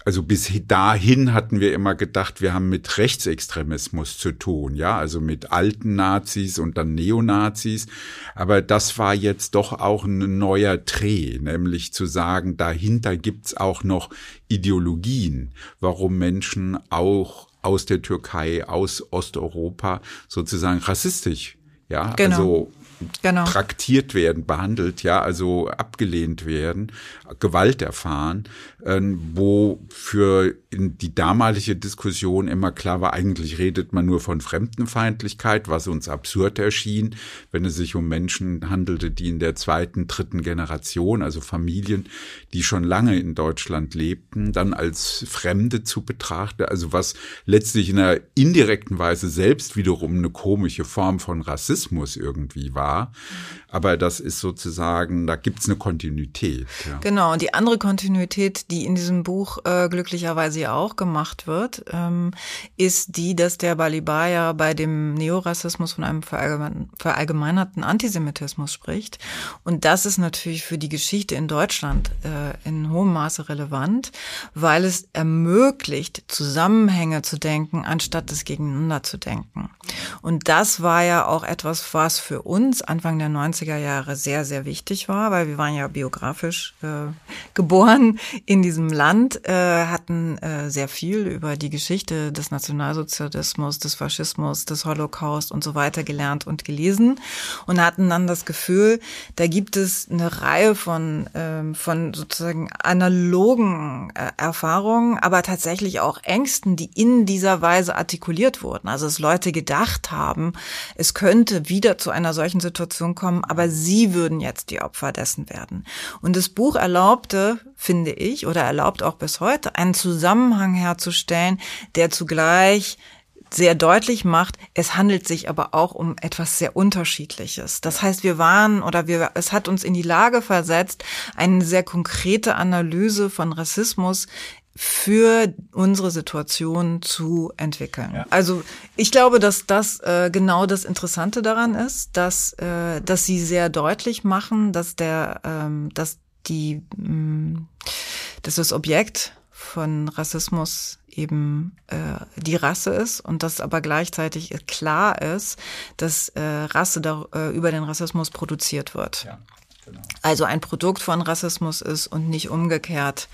[SPEAKER 2] also bis dahin hatten wir immer gedacht, wir haben mit Rechtsextremismus zu tun, ja, also mit alten Nazis und dann Neonazis. Aber das war jetzt doch auch ein neuer Dreh, nämlich zu sagen, dahinter gibt's auch noch Ideologien, warum Menschen auch aus der Türkei, aus Osteuropa sozusagen rassistisch ja, genau. also genau. traktiert werden, behandelt, ja, also abgelehnt werden, Gewalt erfahren, äh, wo für die damalige Diskussion immer klar war, eigentlich redet man nur von Fremdenfeindlichkeit, was uns absurd erschien, wenn es sich um Menschen handelte, die in der zweiten, dritten Generation, also Familien, die schon lange in Deutschland lebten, dann als Fremde zu betrachten, also was letztlich in einer indirekten Weise selbst wiederum eine komische Form von Rassismus irgendwie war. 있다. Aber das ist sozusagen, da gibt's eine Kontinuität.
[SPEAKER 3] Ja. Genau, und die andere Kontinuität, die in diesem Buch äh, glücklicherweise auch gemacht wird, ähm, ist die, dass der Balibaya bei dem Neorassismus von einem verallgemeinerten Antisemitismus spricht. Und das ist natürlich für die Geschichte in Deutschland äh, in hohem Maße relevant, weil es ermöglicht, Zusammenhänge zu denken, anstatt es gegeneinander zu denken. Und das war ja auch etwas, was für uns Anfang der 90 90er Jahre sehr, sehr wichtig war, weil wir waren ja biografisch äh, geboren in diesem Land, äh, hatten äh, sehr viel über die Geschichte des Nationalsozialismus, des Faschismus, des Holocaust und so weiter gelernt und gelesen und hatten dann das Gefühl, da gibt es eine Reihe von, ähm, von sozusagen analogen äh, Erfahrungen, aber tatsächlich auch Ängsten, die in dieser Weise artikuliert wurden. Also dass Leute gedacht haben, es könnte wieder zu einer solchen Situation kommen, aber sie würden jetzt die Opfer dessen werden. Und das Buch erlaubte, finde ich, oder erlaubt auch bis heute, einen Zusammenhang herzustellen, der zugleich sehr deutlich macht, es handelt sich aber auch um etwas sehr Unterschiedliches. Das heißt, wir waren oder wir, es hat uns in die Lage versetzt, eine sehr konkrete Analyse von Rassismus für unsere Situation zu entwickeln. Ja. Also ich glaube, dass das äh, genau das Interessante daran ist, dass äh, dass sie sehr deutlich machen, dass der ähm, dass die mh, mm, dass das Objekt von Rassismus eben äh, die Rasse ist und dass aber gleichzeitig klar ist, dass äh, Rasse da, äh, über den Rassismus produziert wird. Ja. Genau. Also ein Produkt von Rassismus ist und nicht umgekehrt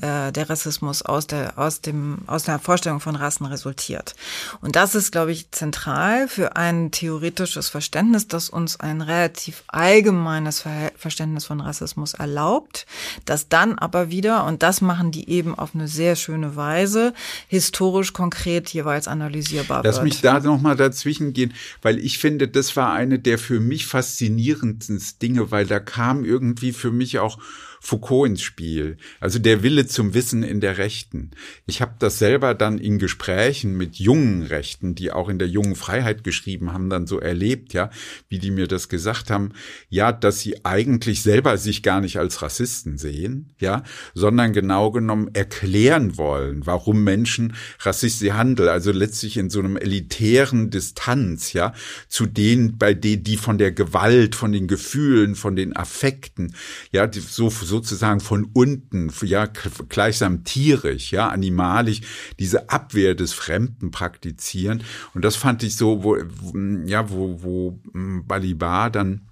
[SPEAKER 3] äh, der Rassismus aus der aus dem aus der Vorstellung von Rassen resultiert. Und das ist, glaube ich, zentral für ein theoretisches Verständnis, das uns ein relativ allgemeines Verständnis von Rassismus erlaubt, das dann aber wieder und das machen die eben auf eine sehr schöne Weise historisch konkret jeweils analysierbar
[SPEAKER 2] Lass
[SPEAKER 3] wird.
[SPEAKER 2] mich da noch mal dazwischen gehen, weil ich finde, das war eine der für mich faszinierendsten Dinge, weil da kam irgendwie für mich auch Foucault ins Spiel. Also der Wille zum Wissen in der Rechten. Ich habe das selber dann in Gesprächen mit jungen Rechten, die auch in der jungen Freiheit geschrieben haben, dann so erlebt, ja, wie die mir das gesagt haben, ja, dass sie eigentlich selber sich gar nicht als Rassisten sehen, ja, sondern genau genommen erklären wollen, warum Menschen rassistisch handeln. Also letztlich in so einem elitären Distanz, ja, zu denen, bei denen, die von der Gewalt, von den Gefühlen, von den Affekten, ja, so, sozusagen von unten, ja, gleichsam tierisch, ja, animalisch, diese Abwehr des Fremden praktizieren. Und das fand ich so, wo, ja, wo, wo hm, Balibar dann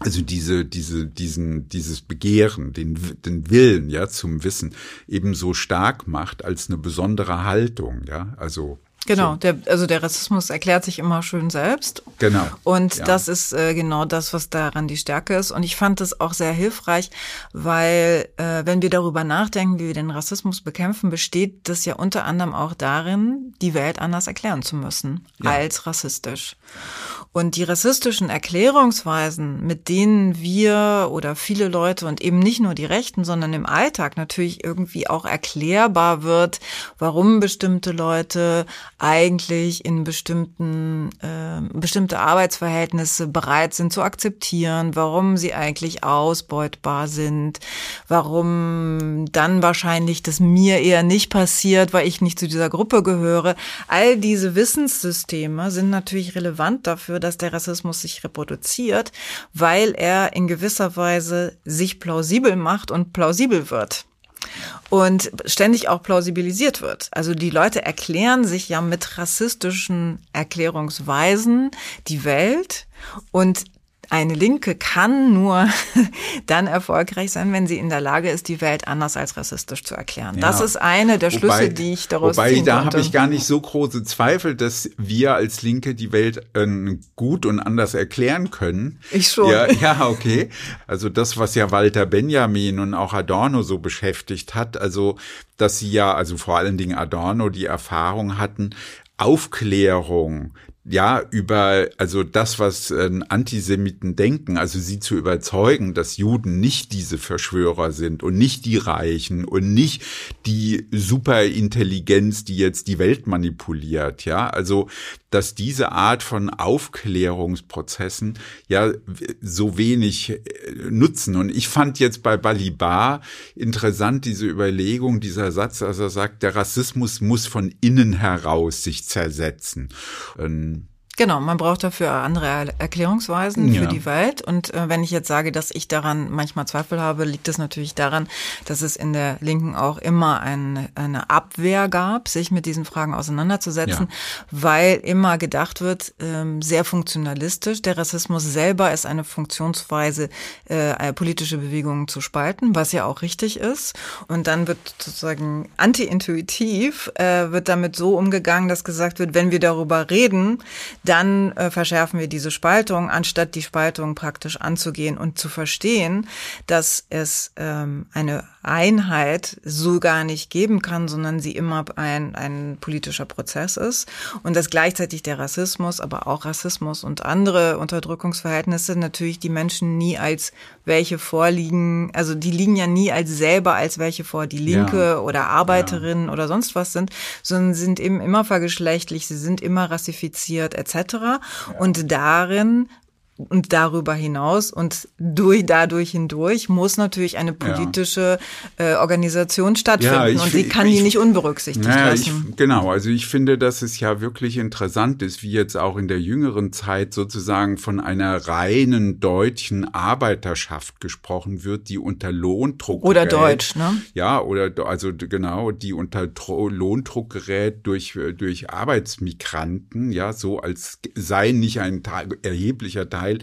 [SPEAKER 2] also diese, diese, diesen, dieses Begehren, den, den Willen, ja, zum Wissen eben so stark macht als eine besondere Haltung, ja, also
[SPEAKER 3] Genau, so. der, also der Rassismus erklärt sich immer schön selbst.
[SPEAKER 2] Genau.
[SPEAKER 3] Und ja. das ist äh, genau das, was daran die Stärke ist. Und ich fand es auch sehr hilfreich, weil äh, wenn wir darüber nachdenken, wie wir den Rassismus bekämpfen, besteht das ja unter anderem auch darin, die Welt anders erklären zu müssen ja. als rassistisch. Und die rassistischen Erklärungsweisen, mit denen wir oder viele Leute und eben nicht nur die Rechten, sondern im Alltag natürlich irgendwie auch erklärbar wird, warum bestimmte Leute eigentlich in bestimmten äh, bestimmte Arbeitsverhältnisse bereit sind zu akzeptieren, warum sie eigentlich ausbeutbar sind, warum dann wahrscheinlich das mir eher nicht passiert, weil ich nicht zu dieser Gruppe gehöre. All diese Wissenssysteme sind natürlich relevant dafür, dass der Rassismus sich reproduziert, weil er in gewisser Weise sich plausibel macht und plausibel wird. und ständig auch plausibilisiert wird. Also die Leute erklären sich ja mit rassistischen Erklärungsweisen die Welt und eine Linke kann nur [laughs] dann erfolgreich sein, wenn sie in der Lage ist, die Welt anders als rassistisch zu erklären. Ja. Das ist eine der Schlüsse, wobei, die ich daraus
[SPEAKER 2] wobei,
[SPEAKER 3] ziehen
[SPEAKER 2] da habe ich gar nicht so große Zweifel, dass wir als Linke die Welt äh, gut und anders erklären können.
[SPEAKER 3] Ich schon.
[SPEAKER 2] Ja, ja, okay. Also das, was ja Walter Benjamin und auch Adorno so beschäftigt hat, also dass sie ja, also vor allen Dingen Adorno die Erfahrung hatten, Aufklärung, ja, über, also das, was äh, Antisemiten denken, also sie zu überzeugen, dass Juden nicht diese Verschwörer sind und nicht die Reichen und nicht die Superintelligenz, die jetzt die Welt manipuliert, ja, also dass diese Art von Aufklärungsprozessen ja so wenig äh, nutzen. Und ich fand jetzt bei Balibar interessant diese Überlegung, dieser Satz, also er sagt, der Rassismus muss von innen heraus sich zersetzen. Ähm,
[SPEAKER 3] Genau, man braucht dafür andere Erklärungsweisen ja. für die Welt. Und äh, wenn ich jetzt sage, dass ich daran manchmal Zweifel habe, liegt es natürlich daran, dass es in der Linken auch immer ein, eine Abwehr gab, sich mit diesen Fragen auseinanderzusetzen, ja. weil immer gedacht wird, ähm, sehr funktionalistisch, der Rassismus selber ist eine Funktionsweise, äh, politische Bewegungen zu spalten, was ja auch richtig ist. Und dann wird sozusagen anti-intuitiv, äh, wird damit so umgegangen, dass gesagt wird, wenn wir darüber reden, dann äh, verschärfen wir diese Spaltung, anstatt die Spaltung praktisch anzugehen und zu verstehen, dass es ähm, eine Einheit so gar nicht geben kann, sondern sie immer ein, ein politischer Prozess ist und dass gleichzeitig der Rassismus, aber auch Rassismus und andere Unterdrückungsverhältnisse natürlich die Menschen nie als welche vorliegen, also die liegen ja nie als selber als welche vor, die Linke ja. oder Arbeiterinnen ja. oder sonst was sind, sondern sind eben immer vergeschlechtlich, sie sind immer rassifiziert etc. Ja. Und darin und darüber hinaus und durch dadurch hindurch muss natürlich eine politische ja. äh, Organisation stattfinden ja, ich, und sie kann ich, die nicht unberücksichtigt
[SPEAKER 2] naja,
[SPEAKER 3] lassen.
[SPEAKER 2] Ich, genau, also ich finde, dass es ja wirklich interessant ist, wie jetzt auch in der jüngeren Zeit sozusagen von einer reinen deutschen Arbeiterschaft gesprochen wird, die unter Lohndruck
[SPEAKER 3] oder gerät. deutsch, ne?
[SPEAKER 2] Ja, oder also genau, die unter Lohndruck gerät durch durch Arbeitsmigranten, ja, so als sei nicht ein erheblicher Teil Teil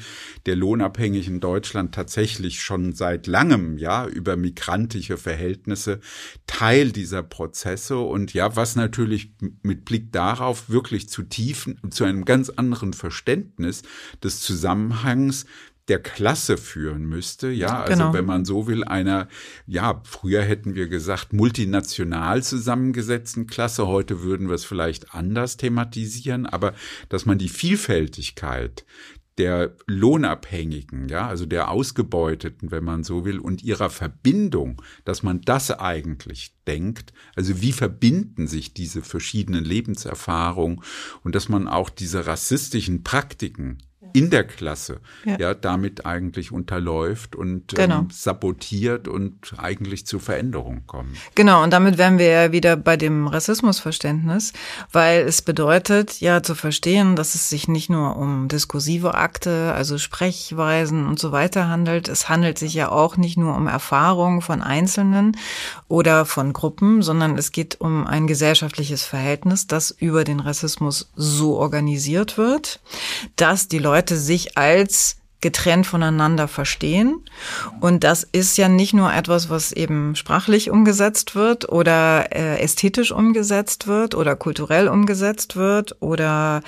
[SPEAKER 2] der Lohnabhängigen Deutschland tatsächlich schon seit langem, ja, über migrantische Verhältnisse Teil dieser Prozesse. Und ja, was natürlich mit Blick darauf wirklich zu tiefen, zu einem ganz anderen Verständnis des Zusammenhangs der Klasse führen müsste, ja, also genau. wenn man so will, einer, ja, früher hätten wir gesagt, multinational zusammengesetzten Klasse, heute würden wir es vielleicht anders thematisieren, aber dass man die Vielfältigkeit der Lohnabhängigen, ja, also der Ausgebeuteten, wenn man so will, und ihrer Verbindung, dass man das eigentlich denkt. Also wie verbinden sich diese verschiedenen Lebenserfahrungen und dass man auch diese rassistischen Praktiken in der Klasse ja, ja damit eigentlich unterläuft und genau. ähm, sabotiert und eigentlich zu Veränderungen kommt.
[SPEAKER 3] Genau, und damit wären wir ja wieder bei dem Rassismusverständnis, weil es bedeutet ja zu verstehen, dass es sich nicht nur um diskursive Akte, also Sprechweisen und so weiter handelt. Es handelt sich ja auch nicht nur um Erfahrungen von Einzelnen oder von Gruppen, sondern es geht um ein gesellschaftliches Verhältnis, das über den Rassismus so organisiert wird, dass die Leute Leute sich als getrennt voneinander verstehen. Und das ist ja nicht nur etwas, was eben sprachlich umgesetzt wird oder äh, ästhetisch umgesetzt wird oder kulturell umgesetzt wird oder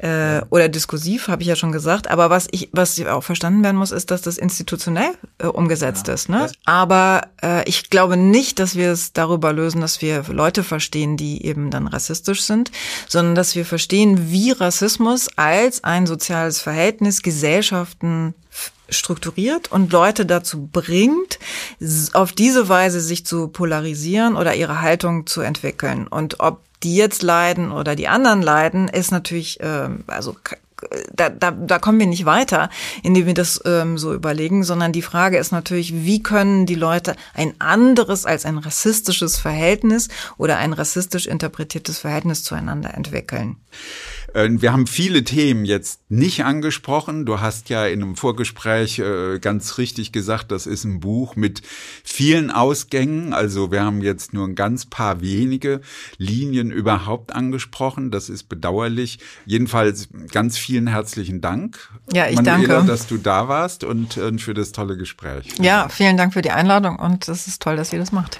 [SPEAKER 3] äh, oder diskursiv, habe ich ja schon gesagt. Aber was ich, was auch verstanden werden muss, ist, dass das institutionell äh, umgesetzt ja. ist. Ne? Aber äh, ich glaube nicht, dass wir es darüber lösen, dass wir Leute verstehen, die eben dann rassistisch sind, sondern dass wir verstehen, wie Rassismus als ein soziales Verhältnis Gesellschaften strukturiert und Leute dazu bringt, auf diese Weise sich zu polarisieren oder ihre Haltung zu entwickeln. Und ob die jetzt leiden oder die anderen leiden, ist natürlich, äh, also da, da, da kommen wir nicht weiter, indem wir das ähm, so überlegen, sondern die Frage ist natürlich, wie können die Leute ein anderes als ein rassistisches Verhältnis oder ein rassistisch interpretiertes Verhältnis zueinander entwickeln?
[SPEAKER 2] Äh, wir haben viele Themen jetzt nicht angesprochen. Du hast ja in einem Vorgespräch äh, ganz richtig gesagt, das ist ein Buch mit vielen Ausgängen. Also wir haben jetzt nur ein ganz paar wenige Linien überhaupt angesprochen. Das ist bedauerlich. Jedenfalls ganz vielen herzlichen Dank.
[SPEAKER 3] Ja, ich
[SPEAKER 2] Manuela,
[SPEAKER 3] danke.
[SPEAKER 2] dass du da warst und für das tolle Gespräch.
[SPEAKER 3] Ja, vielen Dank für die Einladung und es ist toll, dass ihr das macht.